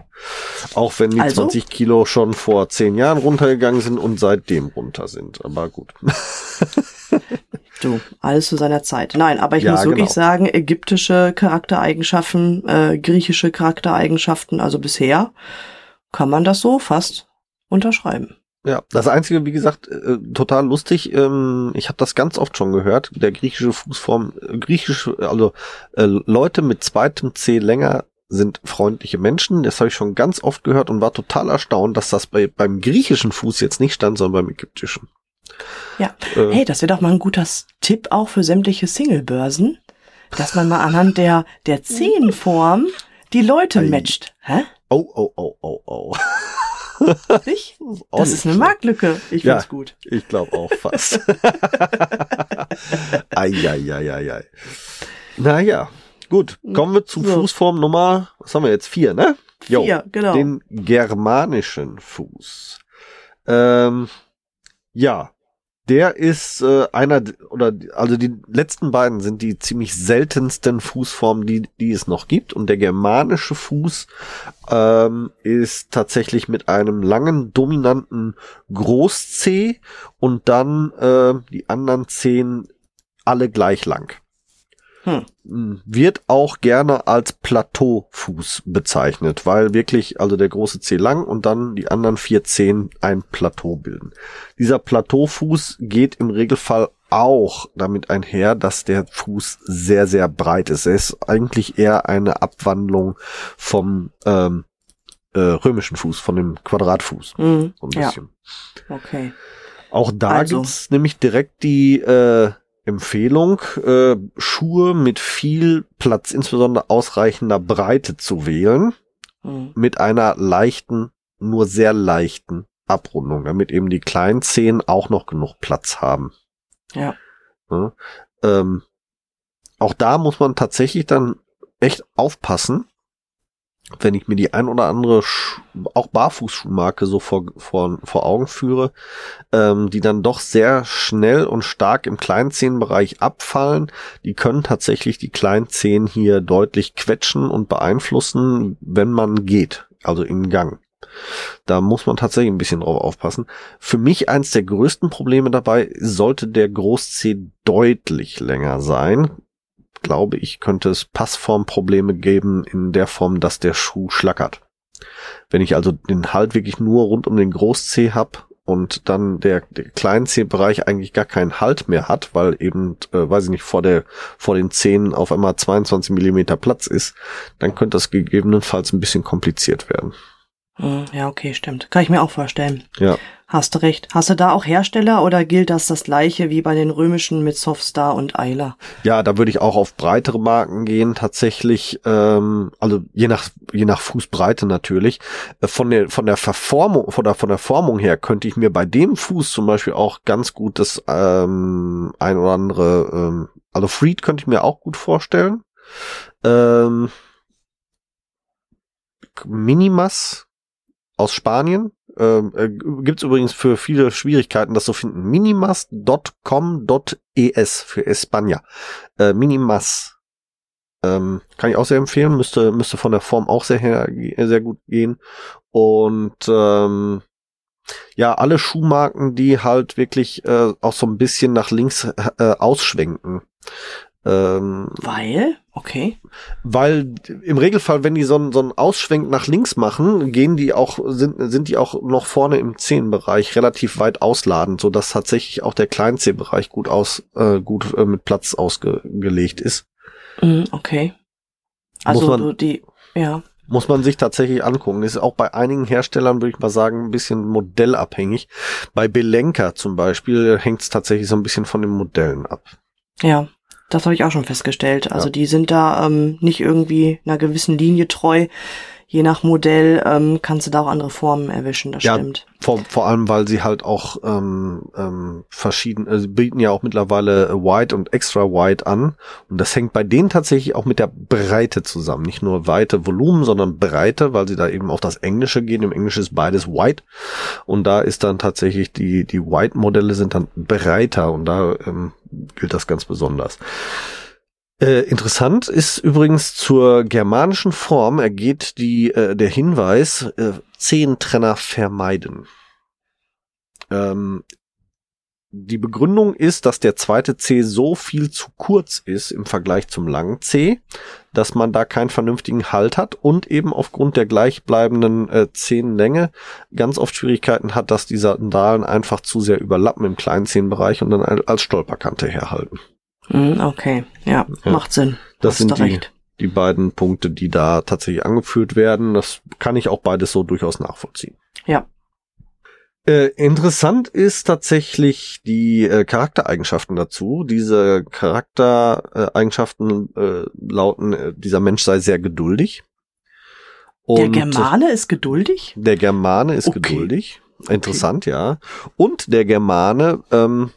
auch wenn die also? 20 Kilo schon vor 10 Jahren runtergegangen sind und seitdem runter sind. Aber gut. du, alles zu seiner Zeit. Nein, aber ich ja, muss wirklich genau. sagen, ägyptische Charaktereigenschaften, äh, griechische Charaktereigenschaften, also bisher kann man das so fast unterschreiben. Ja, das Einzige, wie gesagt, äh, total lustig. Ähm, ich habe das ganz oft schon gehört. Der griechische Fußform, äh, griechische, also äh, Leute mit zweitem C länger sind freundliche Menschen. Das habe ich schon ganz oft gehört und war total erstaunt, dass das bei, beim griechischen Fuß jetzt nicht stand, sondern beim ägyptischen. Ja, äh, hey, das wäre doch mal ein guter Tipp auch für sämtliche Singlebörsen, dass man mal anhand der der Zehenform die Leute matcht. Hä? Oh, oh, oh, oh, oh. Nicht? Das ist eine Marktlücke. Ich ja, find's gut. Ich glaube auch fast. Eieieiei. Naja, gut. Kommen wir zu so. Fußform Nummer, was haben wir jetzt? Vier, ne? Jo, Vier, genau. Den germanischen Fuß. Ähm, ja, der ist äh, einer oder also die letzten beiden sind die ziemlich seltensten Fußformen, die die es noch gibt und der germanische Fuß ähm, ist tatsächlich mit einem langen dominanten Groß-C und dann äh, die anderen Zehen alle gleich lang. Hm. Wird auch gerne als Plateaufuß bezeichnet, weil wirklich, also der große C lang und dann die anderen vier Zehen ein Plateau bilden. Dieser Plateaufuß geht im Regelfall auch damit einher, dass der Fuß sehr, sehr breit ist. Er ist eigentlich eher eine Abwandlung vom ähm, äh, römischen Fuß, von dem Quadratfuß. Mhm. So ein Ja. bisschen. Okay. Auch da Also. gibt's nämlich direkt die äh, Empfehlung, äh, Schuhe mit viel Platz, insbesondere ausreichender Breite zu wählen, Mhm. mit einer leichten, nur sehr leichten Abrundung, damit eben die kleinen Zehen auch noch genug Platz haben. Ja. Ne? Ähm, auch da muss man tatsächlich dann echt aufpassen, wenn ich mir die ein oder andere Sch auch Barfußschuhmarke so vor, vor, vor Augen führe, ähm, die dann doch sehr schnell und stark im Kleinzehenbereich abfallen. Die können tatsächlich die Kleinzehen hier deutlich quetschen und beeinflussen, wenn man geht, also im Gang. Da muss man tatsächlich ein bisschen drauf aufpassen. Für mich eins der größten Probleme dabei sollte der Großzeh deutlich länger sein. Glaube ich, könnte es Passformprobleme geben in der Form, dass der Schuh schlackert. Wenn ich also den Halt wirklich nur rund um den Großzeh hab und dann der, der Kleinzehbereich eigentlich gar keinen Halt mehr hat, weil eben, äh, weiß ich nicht, vor der vor den Zähnen auf einmal 22 Millimeter Platz ist, dann könnte das gegebenenfalls ein bisschen kompliziert werden. Mhm. Ja, okay, stimmt. Kann ich mir auch vorstellen. Ja. Hast du recht. Hast du da auch Hersteller oder gilt das das gleiche wie bei den römischen mit Softstar und Eiler? Ja, da würde ich auch auf breitere Marken gehen, tatsächlich. Ähm, also je nach je nach Fußbreite natürlich. Äh, Von der von der Verformung von der von der Formung her könnte ich mir bei dem Fuß zum Beispiel auch ganz gut das ähm, ein oder andere. Ähm, also Freed könnte ich mir auch gut vorstellen. Ähm, Minimas aus Spanien. Ähm, äh, Gibt es übrigens für viele Schwierigkeiten, das zu finden. Minimas.com.es für España. Äh, Minimas. Ähm, kann ich auch sehr empfehlen. Müsste, müsste von der Form auch sehr, sehr gut gehen. Und ähm, ja, alle Schuhmarken, die halt wirklich äh, auch so ein bisschen nach links äh, ausschwenken. Ähm, Weil? Okay. weil im Regelfall, wenn die so einen, so einen Ausschwenk nach links machen, gehen die auch, sind, sind die auch noch vorne im Zehenbereich relativ weit ausladend, so dass tatsächlich auch der Kleinzehbereich gut aus, äh, gut äh, mit Platz ausgelegt ist. Mhm, okay. Also man- du die, ja. Muss man sich tatsächlich angucken. Ist auch bei einigen Herstellern, würde ich mal sagen, ein bisschen modellabhängig. Bei Belenka zum Beispiel hängt es tatsächlich so ein bisschen von den Modellen ab. Ja, das habe ich auch schon festgestellt. Also Ja. die sind da ähm, nicht irgendwie einer gewissen Linie treu. Je nach Modell ähm, kannst du da auch andere Formen erwischen, das Ja. stimmt. Vor, vor allem, weil sie halt auch ähm, ähm, verschieden, sie bieten ja auch mittlerweile äh, Wide und Extra Wide an. Und das hängt bei denen tatsächlich auch mit der Breite zusammen. Nicht nur Weite, Volumen, sondern Breite, weil sie da eben auf das Englische gehen. Im Englischen ist beides Wide. Und da ist dann tatsächlich die, die Wide-Modelle sind dann breiter und da ähm, gilt das ganz besonders. Äh, interessant ist übrigens zur germanischen Form ergeht die, äh, der Hinweis, äh, Zehentrenner vermeiden. Ähm, die Begründung ist, dass der zweite C so viel zu kurz ist im Vergleich zum langen C, dass man da keinen vernünftigen Halt hat und eben aufgrund der gleichbleibenden äh, Zehenlänge ganz oft Schwierigkeiten hat, dass die Sandalen einfach zu sehr überlappen im kleinen Zehenbereich und dann als Stolperkante herhalten. Mhm, okay, ja, Ja. macht Sinn. Das Hast sind die, recht. die beiden Punkte, die da tatsächlich angeführt werden. Das kann ich auch beides so durchaus nachvollziehen. Ja. Äh, interessant ist tatsächlich die äh, Charaktereigenschaften dazu. Diese Charaktereigenschaften äh, lauten, äh, dieser Mensch sei sehr geduldig. Der Und Germane ist geduldig? Der Germane ist Okay. geduldig. Interessant, ja. Und der Germane, ähm,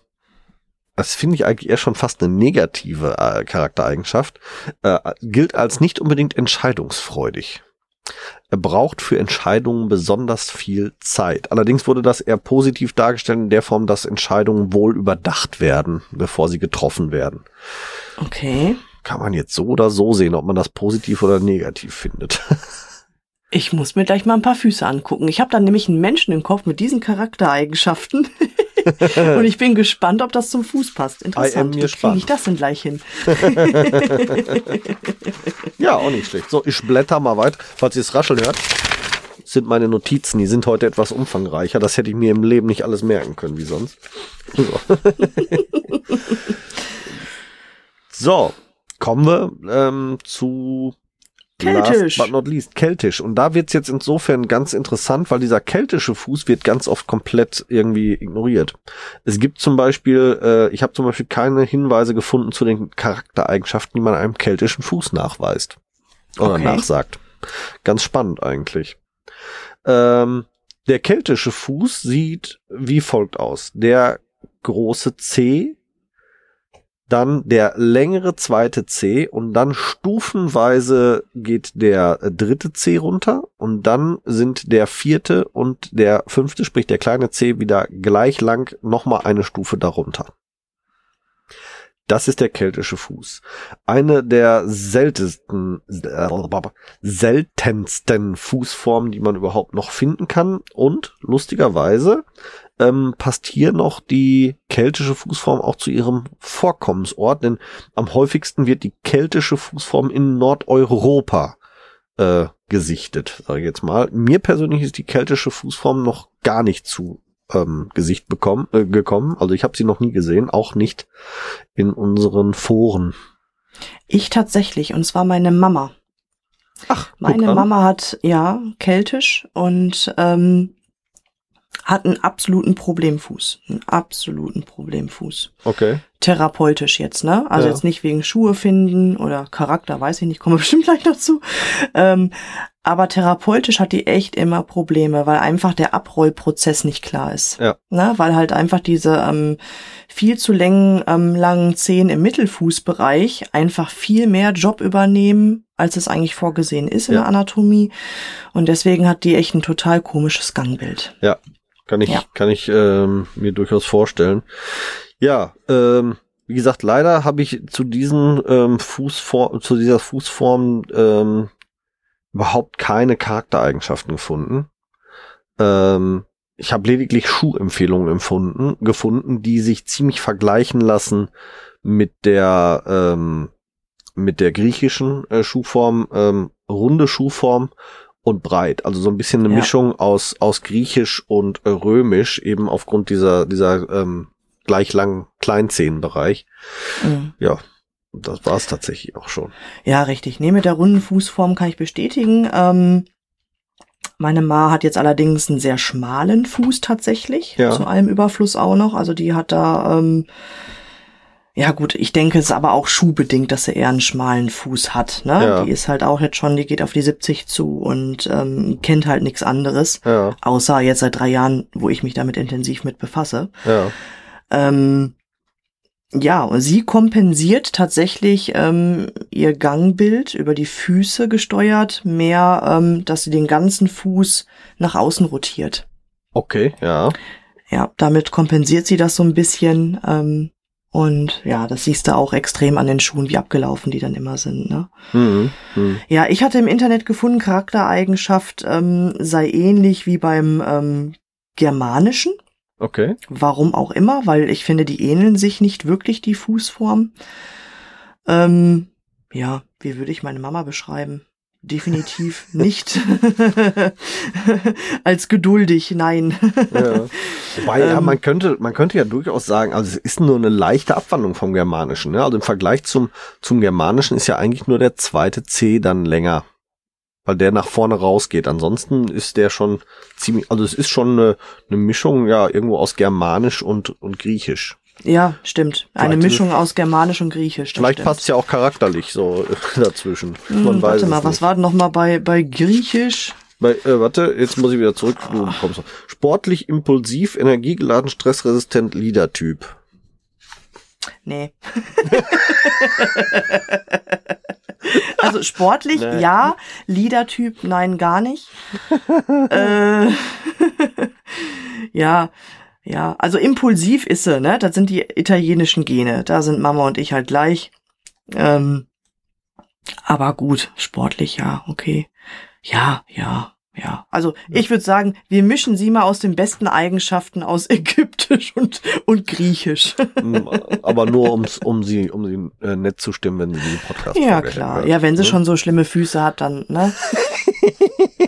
das finde ich eigentlich eher schon fast eine negative äh, Charaktereigenschaft, gilt als nicht unbedingt entscheidungsfreudig. Er braucht für Entscheidungen besonders viel Zeit. Allerdings wurde das eher positiv dargestellt in der Form, dass Entscheidungen wohl überdacht werden, bevor sie getroffen werden. Okay. Kann man jetzt so oder so sehen, ob man das positiv oder negativ findet. Ich muss mir gleich mal ein paar Füße angucken. Ich habe da nämlich einen Menschen im Kopf mit diesen Charaktereigenschaften. Und ich bin gespannt, ob das zum Fuß passt. Interessant. Wie kriege ich das denn gleich hin? Ja, auch nicht schlecht. So, ich blätter mal weit. Falls ihr es rascheln hört, sind meine Notizen. Die sind heute etwas umfangreicher. Das hätte ich mir im Leben nicht alles merken können, wie sonst. So. So, kommen wir ähm, zu Keltisch. Last but not least, keltisch. Und da wird's jetzt insofern ganz interessant, weil dieser keltische Fuß wird ganz oft komplett irgendwie ignoriert. Es gibt zum Beispiel, äh, ich habe zum Beispiel keine Hinweise gefunden zu den Charaktereigenschaften, die man einem keltischen Fuß nachweist. Oder Okay. nachsagt. Ganz spannend eigentlich. Ähm, der keltische Fuß sieht wie folgt aus. Der große C, dann der längere zweite C und dann stufenweise geht der äh, dritte C runter und dann sind der vierte und der fünfte, sprich der kleine C, wieder gleich lang nochmal eine Stufe darunter. Das ist der keltische Fuß. Eine der seltensten, äh, seltensten Fußformen, die man überhaupt noch finden kann. Und lustigerweise ähm, passt hier noch die keltische Fußform auch zu ihrem Vorkommensort, denn am häufigsten wird die keltische Fußform in Nordeuropa äh, gesichtet, sage ich jetzt mal. Mir persönlich ist die keltische Fußform noch gar nicht zu ähm, Gesicht bekommen, äh, gekommen. Also ich habe sie noch nie gesehen, auch nicht in unseren Foren. Ich tatsächlich, und zwar meine Mama. Ach, Meine. Mama hat, ja, keltisch und ähm, hat einen absoluten Problemfuß. Einen absoluten Problemfuß. Okay. Therapeutisch jetzt, ne? Also Ja. jetzt nicht wegen Schuhe finden oder Charakter, weiß ich nicht, kommen wir bestimmt gleich noch zu. Ähm, aber therapeutisch hat die echt immer Probleme, weil einfach der Abrollprozess nicht klar ist. Ja. Ne? Weil halt einfach diese ähm, viel zu längen, ähm, langen Zehen im Mittelfußbereich einfach viel mehr Job übernehmen, als es eigentlich vorgesehen ist in Ja. der Anatomie. Und deswegen hat die echt ein total komisches Gangbild. Kann ich, Ja. kann ich ähm, mir durchaus vorstellen. Ja, ähm, wie gesagt, leider habe ich zu diesen ähm, Fußform, zu dieser Fußform ähm, überhaupt keine Charaktereigenschaften gefunden. Ähm, ich habe lediglich Schuhempfehlungen empfunden, gefunden, die sich ziemlich vergleichen lassen mit der ähm, mit der griechischen äh, Schuhform, ähm, runde Schuhform und breit. Also so ein bisschen eine Ja. Mischung aus, aus griechisch und römisch, eben aufgrund dieser, dieser ähm, gleich langen Kleinzehenbereich. Mhm. Ja, das war es tatsächlich auch schon. Ja, richtig. Nee, mit der runden Fußform kann ich bestätigen. Ähm, meine Ma hat jetzt allerdings einen sehr schmalen Fuß tatsächlich. Ja. Zu allem Überfluss auch noch. Also die hat da, ähm, ja gut, ich denke, es ist aber auch schuhbedingt, dass sie eher einen schmalen Fuß hat. Ne? Ja. Die ist halt auch jetzt schon, die geht auf die 70 zu und ähm, kennt halt nichts anderes. Ja, Außer jetzt seit drei Jahren, wo ich mich damit intensiv mit befasse. ja, Ähm, ja, und sie kompensiert tatsächlich ähm, ihr Gangbild über die Füße gesteuert, mehr, ähm, dass sie den ganzen Fuß nach außen rotiert. okay, ja, Ja, damit kompensiert sie das so ein bisschen. Ähm, und ja, das siehst du auch extrem an den Schuhen, wie abgelaufen die dann immer sind. Ne? mhm. Mhm. Ja, ich hatte im Internet gefunden, Charaktereigenschaft ähm, sei ähnlich wie beim ähm, Germanischen. okay, Warum auch immer, weil ich finde, die ähneln sich nicht wirklich, die Fußform. Ähm, ja, wie würde ich meine Mama beschreiben? Definitiv nicht als geduldig, nein. ja. Wobei, ja, Ähm. man könnte, man könnte ja durchaus sagen, also es ist nur eine leichte Abwandlung vom Germanischen, ne? Also im Vergleich zum, zum Germanischen ist ja eigentlich nur der zweite C dann länger. Weil der nach vorne rausgeht. Ansonsten ist der schon ziemlich, also es ist schon eine, eine Mischung, ja, irgendwo aus Germanisch und, und Griechisch. Ja, stimmt. Eine Vielleicht- Mischung aus Germanisch und Griechisch. Vielleicht passt ja auch charakterlich so äh, dazwischen. Hm, Man weiß warte es mal, was nicht. war denn noch mal bei, bei Griechisch? Bei, äh, warte, jetzt muss ich wieder zurück. Du kommst noch. Sportlich, impulsiv, energiegeladen, stressresistent, Leader-Typ. Nee. also sportlich, Nee. ja. Liedertyp, nein, gar nicht. äh, ja, ja. Also impulsiv ist sie, ne? Das sind die italienischen Gene. Da sind Mama und ich halt gleich. Ähm, aber gut, sportlich, ja, okay. Ja, ja, ja. Also ich würde sagen, wir mischen sie mal aus den besten Eigenschaften aus Ägyptisch und, und Griechisch. Mm, Aber nur ums, um sie, um sie äh, nett zu stimmen, wenn sie den Podcast Ja, klar. hört, Ja, wenn sie ne? schon so schlimme Füße hat, dann, ne?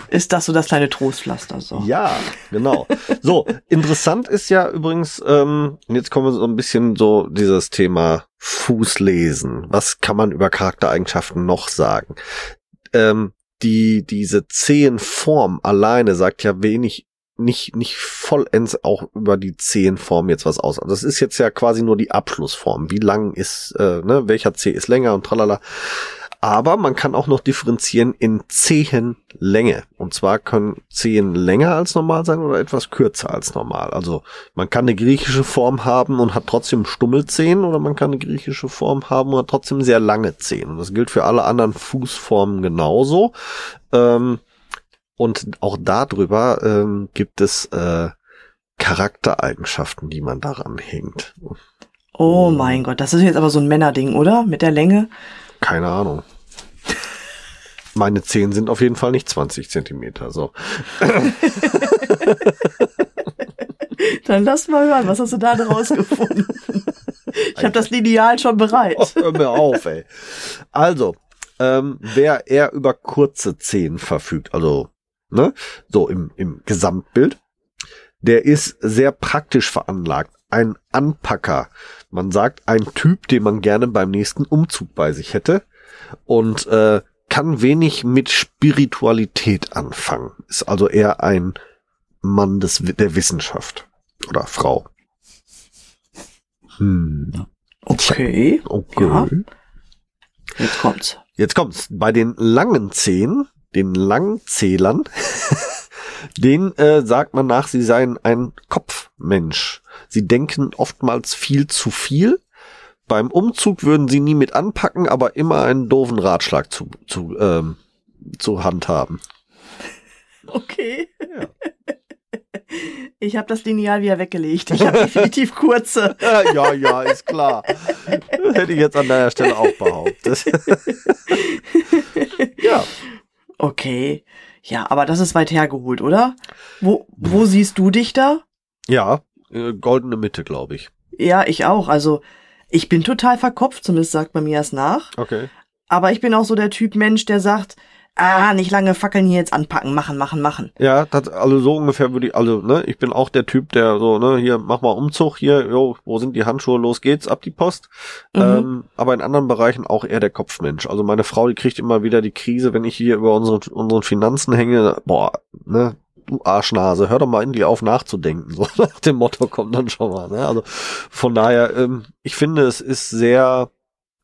ist das so das kleine Trostpflaster so. Ja, genau. So, interessant ist ja übrigens, ähm, jetzt kommen wir so ein bisschen so dieses Thema Fußlesen. Was kann man über Charaktereigenschaften noch sagen? Ähm, die, diese Zehenform alleine sagt ja wenig nicht, nicht vollends auch über die Zehenform jetzt was aus. Also das ist jetzt ja quasi nur die Abschlussform. Wie lang ist, äh, ne, welcher Zeh ist länger und tralala. Aber man kann auch noch differenzieren in Zehenlänge. Und zwar können Zehen länger als normal sein oder etwas kürzer als normal. Also man kann eine griechische Form haben und hat trotzdem Stummelzehen oder man kann eine griechische Form haben und hat trotzdem sehr lange Zehen. Und das gilt für alle anderen Fußformen genauso. Ähm, und auch darüber ähm, gibt es äh, Charaktereigenschaften, die man daran hängt. Oh mein Gott, das ist jetzt aber so ein Männerding, oder? Mit der Länge? Keine Ahnung. Meine Zehen sind auf jeden Fall nicht 20 Zentimeter. So. Dann lass mal hören, was hast du da rausgefunden? Ich habe das Lineal schon bereit. Oh, hör mir auf, ey. Also, ähm, wer eher über kurze Zehen verfügt, also ne, so im, im Gesamtbild, der ist sehr praktisch veranlagt. Ein Anpacker. Man sagt, ein Typ, den man gerne beim nächsten Umzug bei sich hätte. Und äh, kann wenig mit Spiritualität anfangen. Ist also eher ein Mann des, der Wissenschaft. Oder Frau. Hm. Okay. Okay. Ja. Jetzt kommt's. Jetzt kommt's. Bei den langen Zehen, den Langzählern, den äh, sagt man nach, sie seien ein Kopfmensch. Sie denken oftmals viel zu viel beim Umzug würden sie nie mit anpacken, aber immer einen doofen Ratschlag zu, zu, ähm, zu handhaben. Okay. Ja. Ich habe das Lineal wieder weggelegt. Ich habe definitiv kurze. ja, ja, ist klar. Hätte ich jetzt an deiner Stelle auch behauptet. ja. Okay. Ja, aber das ist weit hergeholt, oder? Wo, wo siehst du dich da? Ja, äh, goldene Mitte, glaube ich. Ja, ich auch. Also ich bin total verkopft, zumindest sagt man mir das nach. Okay. Aber ich bin auch so der Typ Mensch, der sagt, ah, nicht lange Fackeln hier jetzt anpacken, machen, machen, machen. Ja, das, also so ungefähr würde ich, also, ne, ich bin auch der Typ, der so, ne, hier, mach mal Umzug, hier, jo, wo sind die Handschuhe, los geht's, ab die Post. Mhm. Ähm, aber in anderen Bereichen auch eher der Kopfmensch. Also meine Frau, die kriegt immer wieder die Krise, wenn ich hier über unsere, unseren Finanzen hänge, boah, ne, du Arschnase, hör doch mal endlich auf nachzudenken. So nach dem Motto kommt dann schon mal. Ne? Also von daher, ähm, ich finde, es ist sehr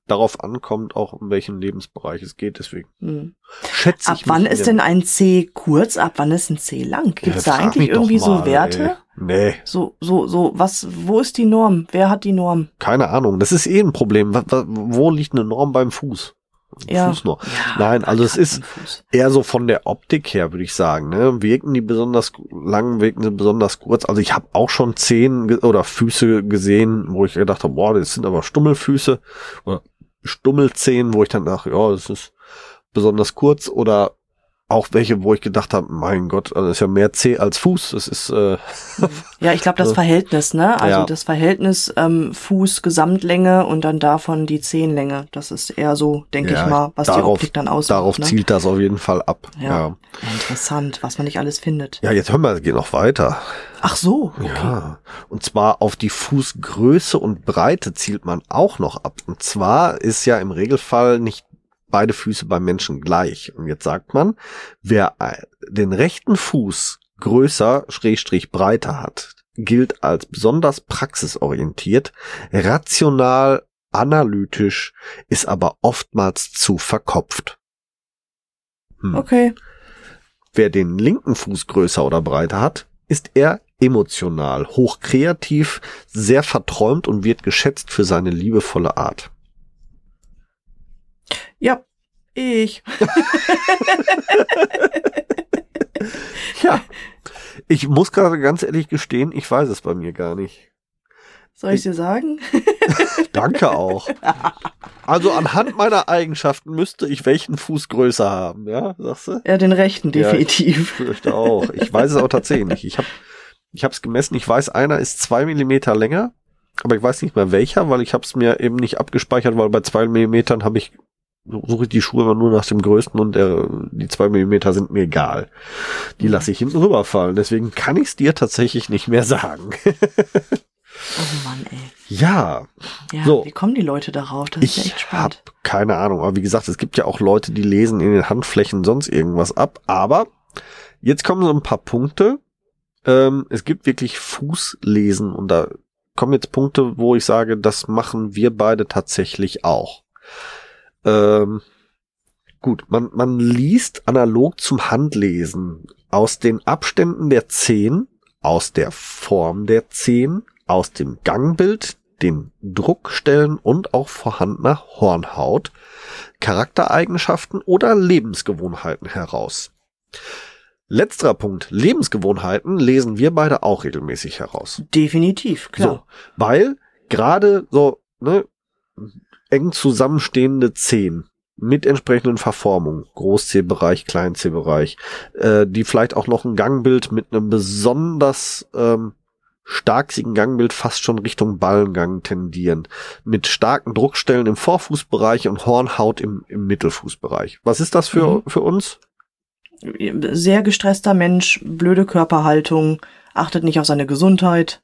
darauf ankommt, auch um welchen Lebensbereich es geht. Deswegen hm. schätze ich. Ab wann ist denn ein C kurz? Ab wann ist ein C lang? Gibt es ja, da eigentlich irgendwie mal, so Werte? Ey. Nee. So, so, so, was, wo ist die Norm? Wer hat die Norm? Keine Ahnung. Das ist eh ein Problem. Wo liegt eine Norm beim Fuß? Ja. Fuß nur. Ja, Nein, also es ist eher so von der Optik her, würde ich sagen. Ne? Wirken die besonders lang, wirken sie besonders kurz. Also ich habe auch schon Zehen oder Füße gesehen, wo ich gedacht habe, boah, das sind aber Stummelfüße oder Stummelzehen, wo ich dann dachte, ja, das ist besonders kurz oder auch welche, wo ich gedacht habe, mein Gott, also ist ja mehr C als Fuß. Das ist äh, ja, ich glaube das Verhältnis, ne? Also ja. das Verhältnis ähm, Fuß Gesamtlänge und dann davon die Zehenlänge. Das ist eher so, denke ja, ich mal, was darauf, die Optik dann ausmacht. Darauf ne? zielt das auf jeden Fall ab. Ja. ja. Interessant, was man nicht alles findet. Ja, jetzt hören wir, es geht noch weiter. Ach so. Okay. Ja. Und zwar auf die Fußgröße und Breite zielt man auch noch ab. Und zwar ist ja im Regelfall nicht beide Füße beim Menschen gleich. Und jetzt sagt man, wer den rechten Fuß größer, schrägstrich breiter hat, gilt als besonders praxisorientiert, rational, analytisch, ist aber oftmals zu verkopft. Hm. Okay. Wer den linken Fuß größer oder breiter hat, ist er emotional, hochkreativ, sehr verträumt und wird geschätzt für seine liebevolle Art. Ich. ja. Ich muss gerade ganz ehrlich gestehen, ich weiß es bei mir gar nicht. Soll ich dir sagen? Danke auch. Also anhand meiner Eigenschaften müsste ich welchen Fuß größer haben, ja, sagst du? Ja, den rechten, definitiv. Ja, ich fürchte auch. Ich weiß es auch tatsächlich nicht. Ich habe ich es gemessen. Ich weiß, einer ist zwei Millimeter länger, aber ich weiß nicht mehr welcher, weil ich habe es mir eben nicht abgespeichert, weil bei zwei Millimetern habe ich suche ich die Schuhe immer nur nach dem größten und der, die zwei Millimeter sind mir egal. Die Mhm. lasse ich hinten rüberfallen. Deswegen kann ich es dir tatsächlich nicht mehr sagen. Oh Mann, ey. ja, Ja, So. wie kommen die Leute darauf? Das ist ja echt ich spannend. keine Ahnung. Aber wie gesagt, es gibt ja auch Leute, die lesen in den Handflächen sonst irgendwas ab. Aber jetzt kommen so ein paar Punkte. Ähm, es gibt wirklich Fußlesen und da kommen jetzt Punkte, wo ich sage, das machen wir beide tatsächlich auch. Ähm, gut, man, man liest analog zum Handlesen aus den Abständen der Zehen, aus der Form der Zehen, aus dem Gangbild, den Druckstellen und auch vorhandener Hornhaut, Charaktereigenschaften oder Lebensgewohnheiten heraus. Letzterer Punkt, Lebensgewohnheiten lesen wir beide auch regelmäßig heraus. Definitiv, klar. So, weil gerade so ne, eng zusammenstehende Zehen mit entsprechenden Verformungen, Großzehbereich, Kleinzehbereich, äh, die vielleicht auch noch ein Gangbild mit einem besonders ähm, starksigen Gangbild fast schon Richtung Ballengang tendieren, mit starken Druckstellen im Vorfußbereich und Hornhaut im, im Mittelfußbereich. Was ist das für, Mhm. für uns? Sehr gestresster Mensch, blöde Körperhaltung, achtet nicht auf seine Gesundheit,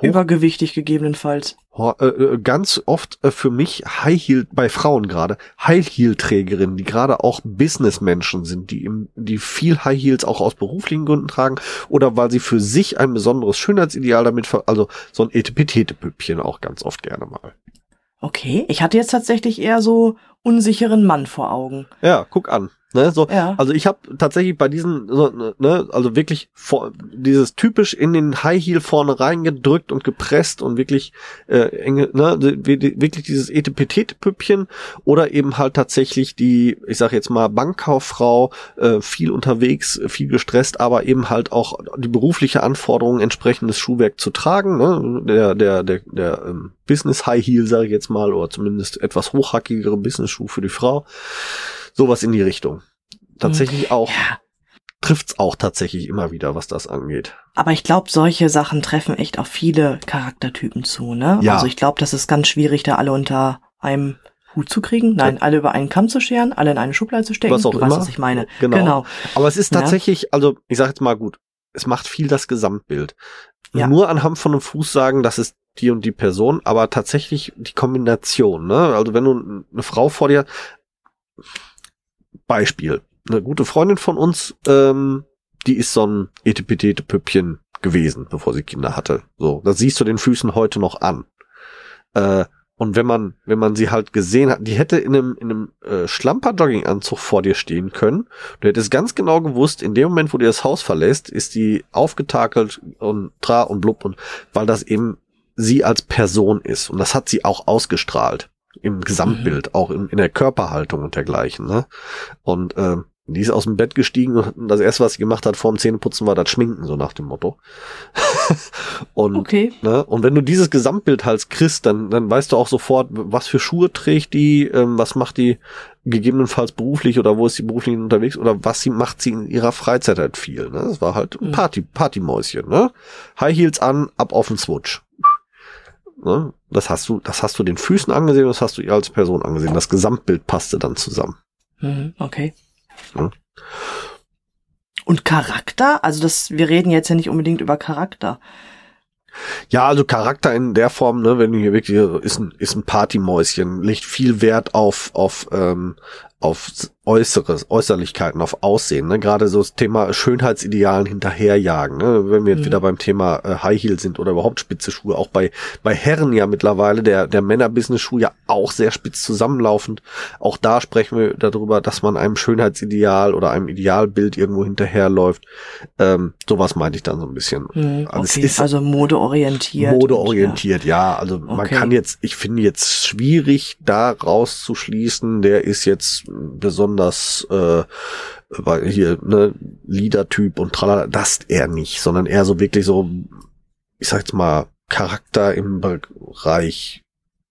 übergewichtig gegebenenfalls. Äh, äh, ganz oft äh, für mich High Heel bei Frauen gerade High Heel Trägerinnen, die gerade auch Businessmenschen sind, die im, die viel High Heels auch aus beruflichen Gründen tragen oder weil sie für sich ein besonderes Schönheitsideal damit ver also so ein Etepetete-Püppchen auch ganz oft gerne mal. Okay, ich hatte jetzt tatsächlich eher so unsicheren Mann vor Augen. Ja, guck an. Ne, so, Ja. Also ich habe tatsächlich bei diesen, so, ne, also wirklich vor, dieses typisch in den High Heel vorne reingedrückt und gepresst und wirklich äh, enge, ne, wirklich dieses Etepetete-Püppchen oder eben halt tatsächlich die, ich sag jetzt mal Bankkauffrau, äh, viel unterwegs, viel gestresst, aber eben halt auch die berufliche Anforderung, entsprechendes Schuhwerk zu tragen, ne, der der der der ähm, Business High Heel sage ich jetzt mal oder zumindest etwas hochhackigere Business Schuh für die Frau, sowas in die Richtung. Tatsächlich auch Ja, trifft's auch tatsächlich immer wieder, was das angeht. aber ich glaube, solche Sachen treffen echt auf viele Charaktertypen zu, ne? Ja. Also ich glaube, das ist ganz schwierig, da alle unter einem Hut zu kriegen. Nein, alle über einen Kamm zu scheren, alle in eine Schublade zu stecken. Was auch du immer. weißt, was ich meine. Genau. genau. Aber es ist Ja. tatsächlich, also ich sage jetzt mal gut, es macht viel das Gesamtbild. Ja. Nur anhand von einem Fuß sagen, das ist die und die Person, aber tatsächlich die Kombination. Ne? Also wenn du eine Frau vor dir, Beispiel, eine gute Freundin von uns, ähm, die ist so ein Etepetete-Püppchen gewesen, bevor sie Kinder hatte. So, das siehst du den Füßen heute noch an. Äh, und wenn man, wenn man sie halt gesehen hat, die hätte in einem, in einem äh, Schlamper-Jogginganzug vor dir stehen können. Du hättest ganz genau gewusst, in dem Moment, wo du das Haus verlässt, ist die aufgetakelt und tra und blub und weil das eben sie als Person ist. Und das hat sie auch ausgestrahlt. Im Gesamtbild, auch in, in der Körperhaltung und dergleichen. Ne? Und ähm, die ist aus dem Bett gestiegen und das erste, was sie gemacht hat vor dem Zähneputzen, war das Schminken, so nach dem Motto. und Okay. Ne? Und wenn du dieses Gesamtbild halt kriegst, dann, dann weißt du auch sofort, was für Schuhe trägt die, ähm, was macht die gegebenenfalls beruflich oder wo ist sie beruflich unterwegs oder was sie macht sie in ihrer Freizeit halt viel. Ne? Das war halt Mhm. Party, Partymäuschen. Ne? High Heels an, ab auf den Switch. Ne? Das hast du, das hast du den Füßen angesehen, das hast du ihr als Person angesehen. Das Gesamtbild passte dann zusammen. Mhm, okay. Ja. Und Charakter? Also das, wir reden jetzt ja nicht unbedingt über Charakter. Ja, also Charakter in der Form, ne, wenn du hier wirklich ist ein ist ein Partymäuschen, legt viel Wert auf auf ähm, auf Äußeres, Äußerlichkeiten, auf Aussehen, ne? Gerade so das Thema Schönheitsidealen hinterherjagen, ne? Wenn wir jetzt Mhm. wieder beim Thema äh, High Heel sind oder überhaupt spitze Schuhe, auch bei bei Herren ja mittlerweile der der Männer Business Schuh ja auch sehr spitz zusammenlaufend. Auch da sprechen wir darüber, dass man einem Schönheitsideal oder einem Idealbild irgendwo hinterherläuft. Ähm, sowas meinte ich dann so ein bisschen. Mhm, Also es okay. ist- also modeorientiert. Modeorientiert, ja. Also man Okay. kann jetzt, ich finde jetzt schwierig, da rauszuschließen, der ist jetzt besonders äh, weil hier ne Leader-Typ und tralala, das eher nicht, sondern eher so wirklich so, ich sag jetzt mal, Charakter im Bereich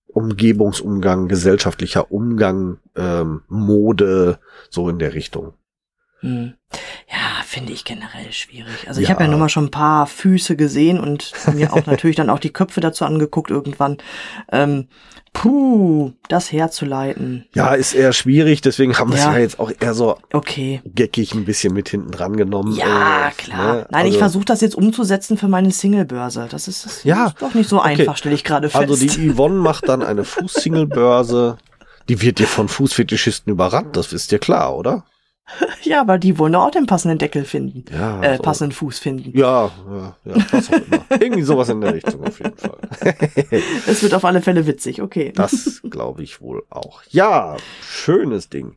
Umgebungsumgang, gesellschaftlicher Umgang, ähm, Mode, so in der Richtung. Hm. ja finde ich generell schwierig. Also ich Ja. habe ja nun mal schon ein paar Füße gesehen und mir auch natürlich dann auch die Köpfe dazu angeguckt irgendwann. Ähm, Puh, das herzuleiten. Ja, ist eher schwierig, deswegen haben wir es Ja. ja jetzt auch eher so Okay. geckig ein bisschen mit hinten dran genommen. Ja, Äh, klar. ne? Nein, ich Also- versuche das jetzt umzusetzen für meine Singlebörse. Das ist, das Ja, ist doch nicht so okay. einfach, stelle ich gerade fest. Also die Yvonne macht dann eine Fußsinglebörse. Die wird dir von Fußfetischisten überrannt, das ist dir klar, oder? ja, aber die wollen doch auch den passenden Deckel finden. Ja, äh, passenden Fuß finden. Ja, ja, ja, was auch immer. Irgendwie sowas in der Richtung auf jeden Fall. Es wird auf alle Fälle witzig, okay. Das glaube ich wohl auch. Ja, schönes Ding.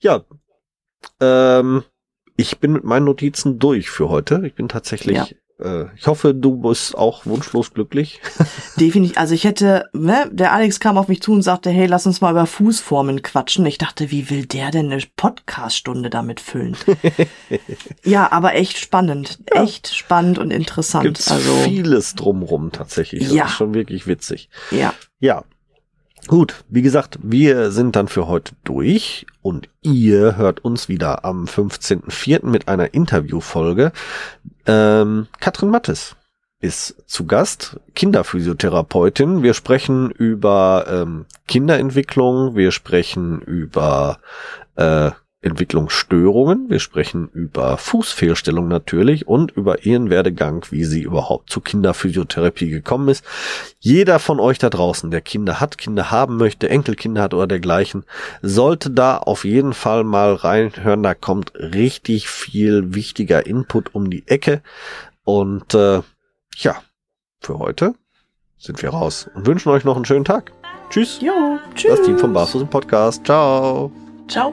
Ja, ähm, ich bin mit meinen Notizen durch für heute. Ich bin tatsächlich, Ja. Äh, ich hoffe, du bist auch wunschlos glücklich. Definitiv. Also ich hätte, ne, der Alex kam auf mich zu und sagte, hey, lass uns mal über Fußformen quatschen. Ich dachte, wie will der denn eine Podcaststunde damit füllen? ja, aber echt spannend. Echt spannend und interessant. Gibt's also, vieles drumrum tatsächlich. Das Ja. ist schon wirklich witzig. ja. Ja. Gut, wie gesagt, wir sind dann für heute durch und ihr hört uns wieder am 15.04. mit einer Interviewfolge. Ähm, Katrin Mattes ist zu Gast, Kinderphysiotherapeutin. Wir sprechen über ähm, Kinderentwicklung, wir sprechen über äh, Entwicklungsstörungen, wir sprechen über Fußfehlstellung natürlich und über ihren Werdegang, wie sie überhaupt zur Kinderphysiotherapie gekommen ist. Jeder von euch da draußen, der Kinder hat, Kinder haben möchte, Enkelkinder hat oder dergleichen, sollte da auf jeden Fall mal reinhören. Da kommt richtig viel wichtiger Input um die Ecke. Und äh, ja, für heute sind wir raus und wünschen euch noch einen schönen Tag. Tschüss. Jo, tschüss. Das Team vom Barfuß im Podcast. Ciao. Ciao.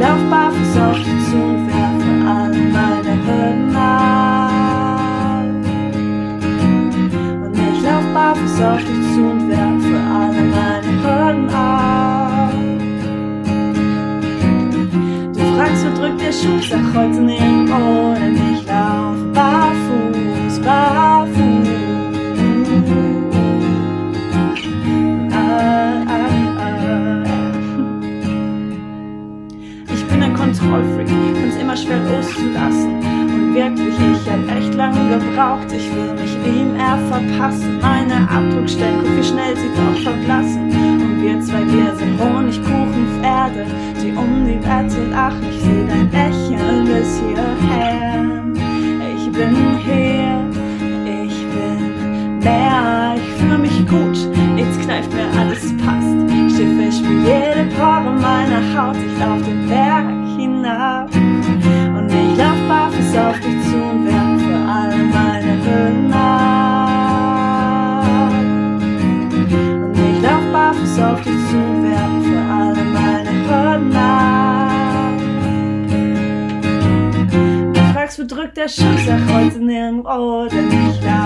ich lauf barfuß auf dich zu und werfe alle meine Hürden ab. Und ich lauf barfuß auf dich zu und werfe alle meine Hürden ab. Du fragst, wo drückt der Schuh? Sag heute denn ich braucht. Ich will mich ihm eher verpassen. Meine Abdruckstellen, guck wie schnell sie doch verblassen. Und wir zwei, wir sind Honigkuchenpferde, die um die Wette lachen. Ich seh dein Lächeln bis hierher. Ich bin hier, ich bin mehr, ich fühle mich gut. Jetzt kneift mir alles passt. Schiffe, für jede Pore meiner Haut. Ich lauf den Berg der nirgendwo, denn ich lauf barfuß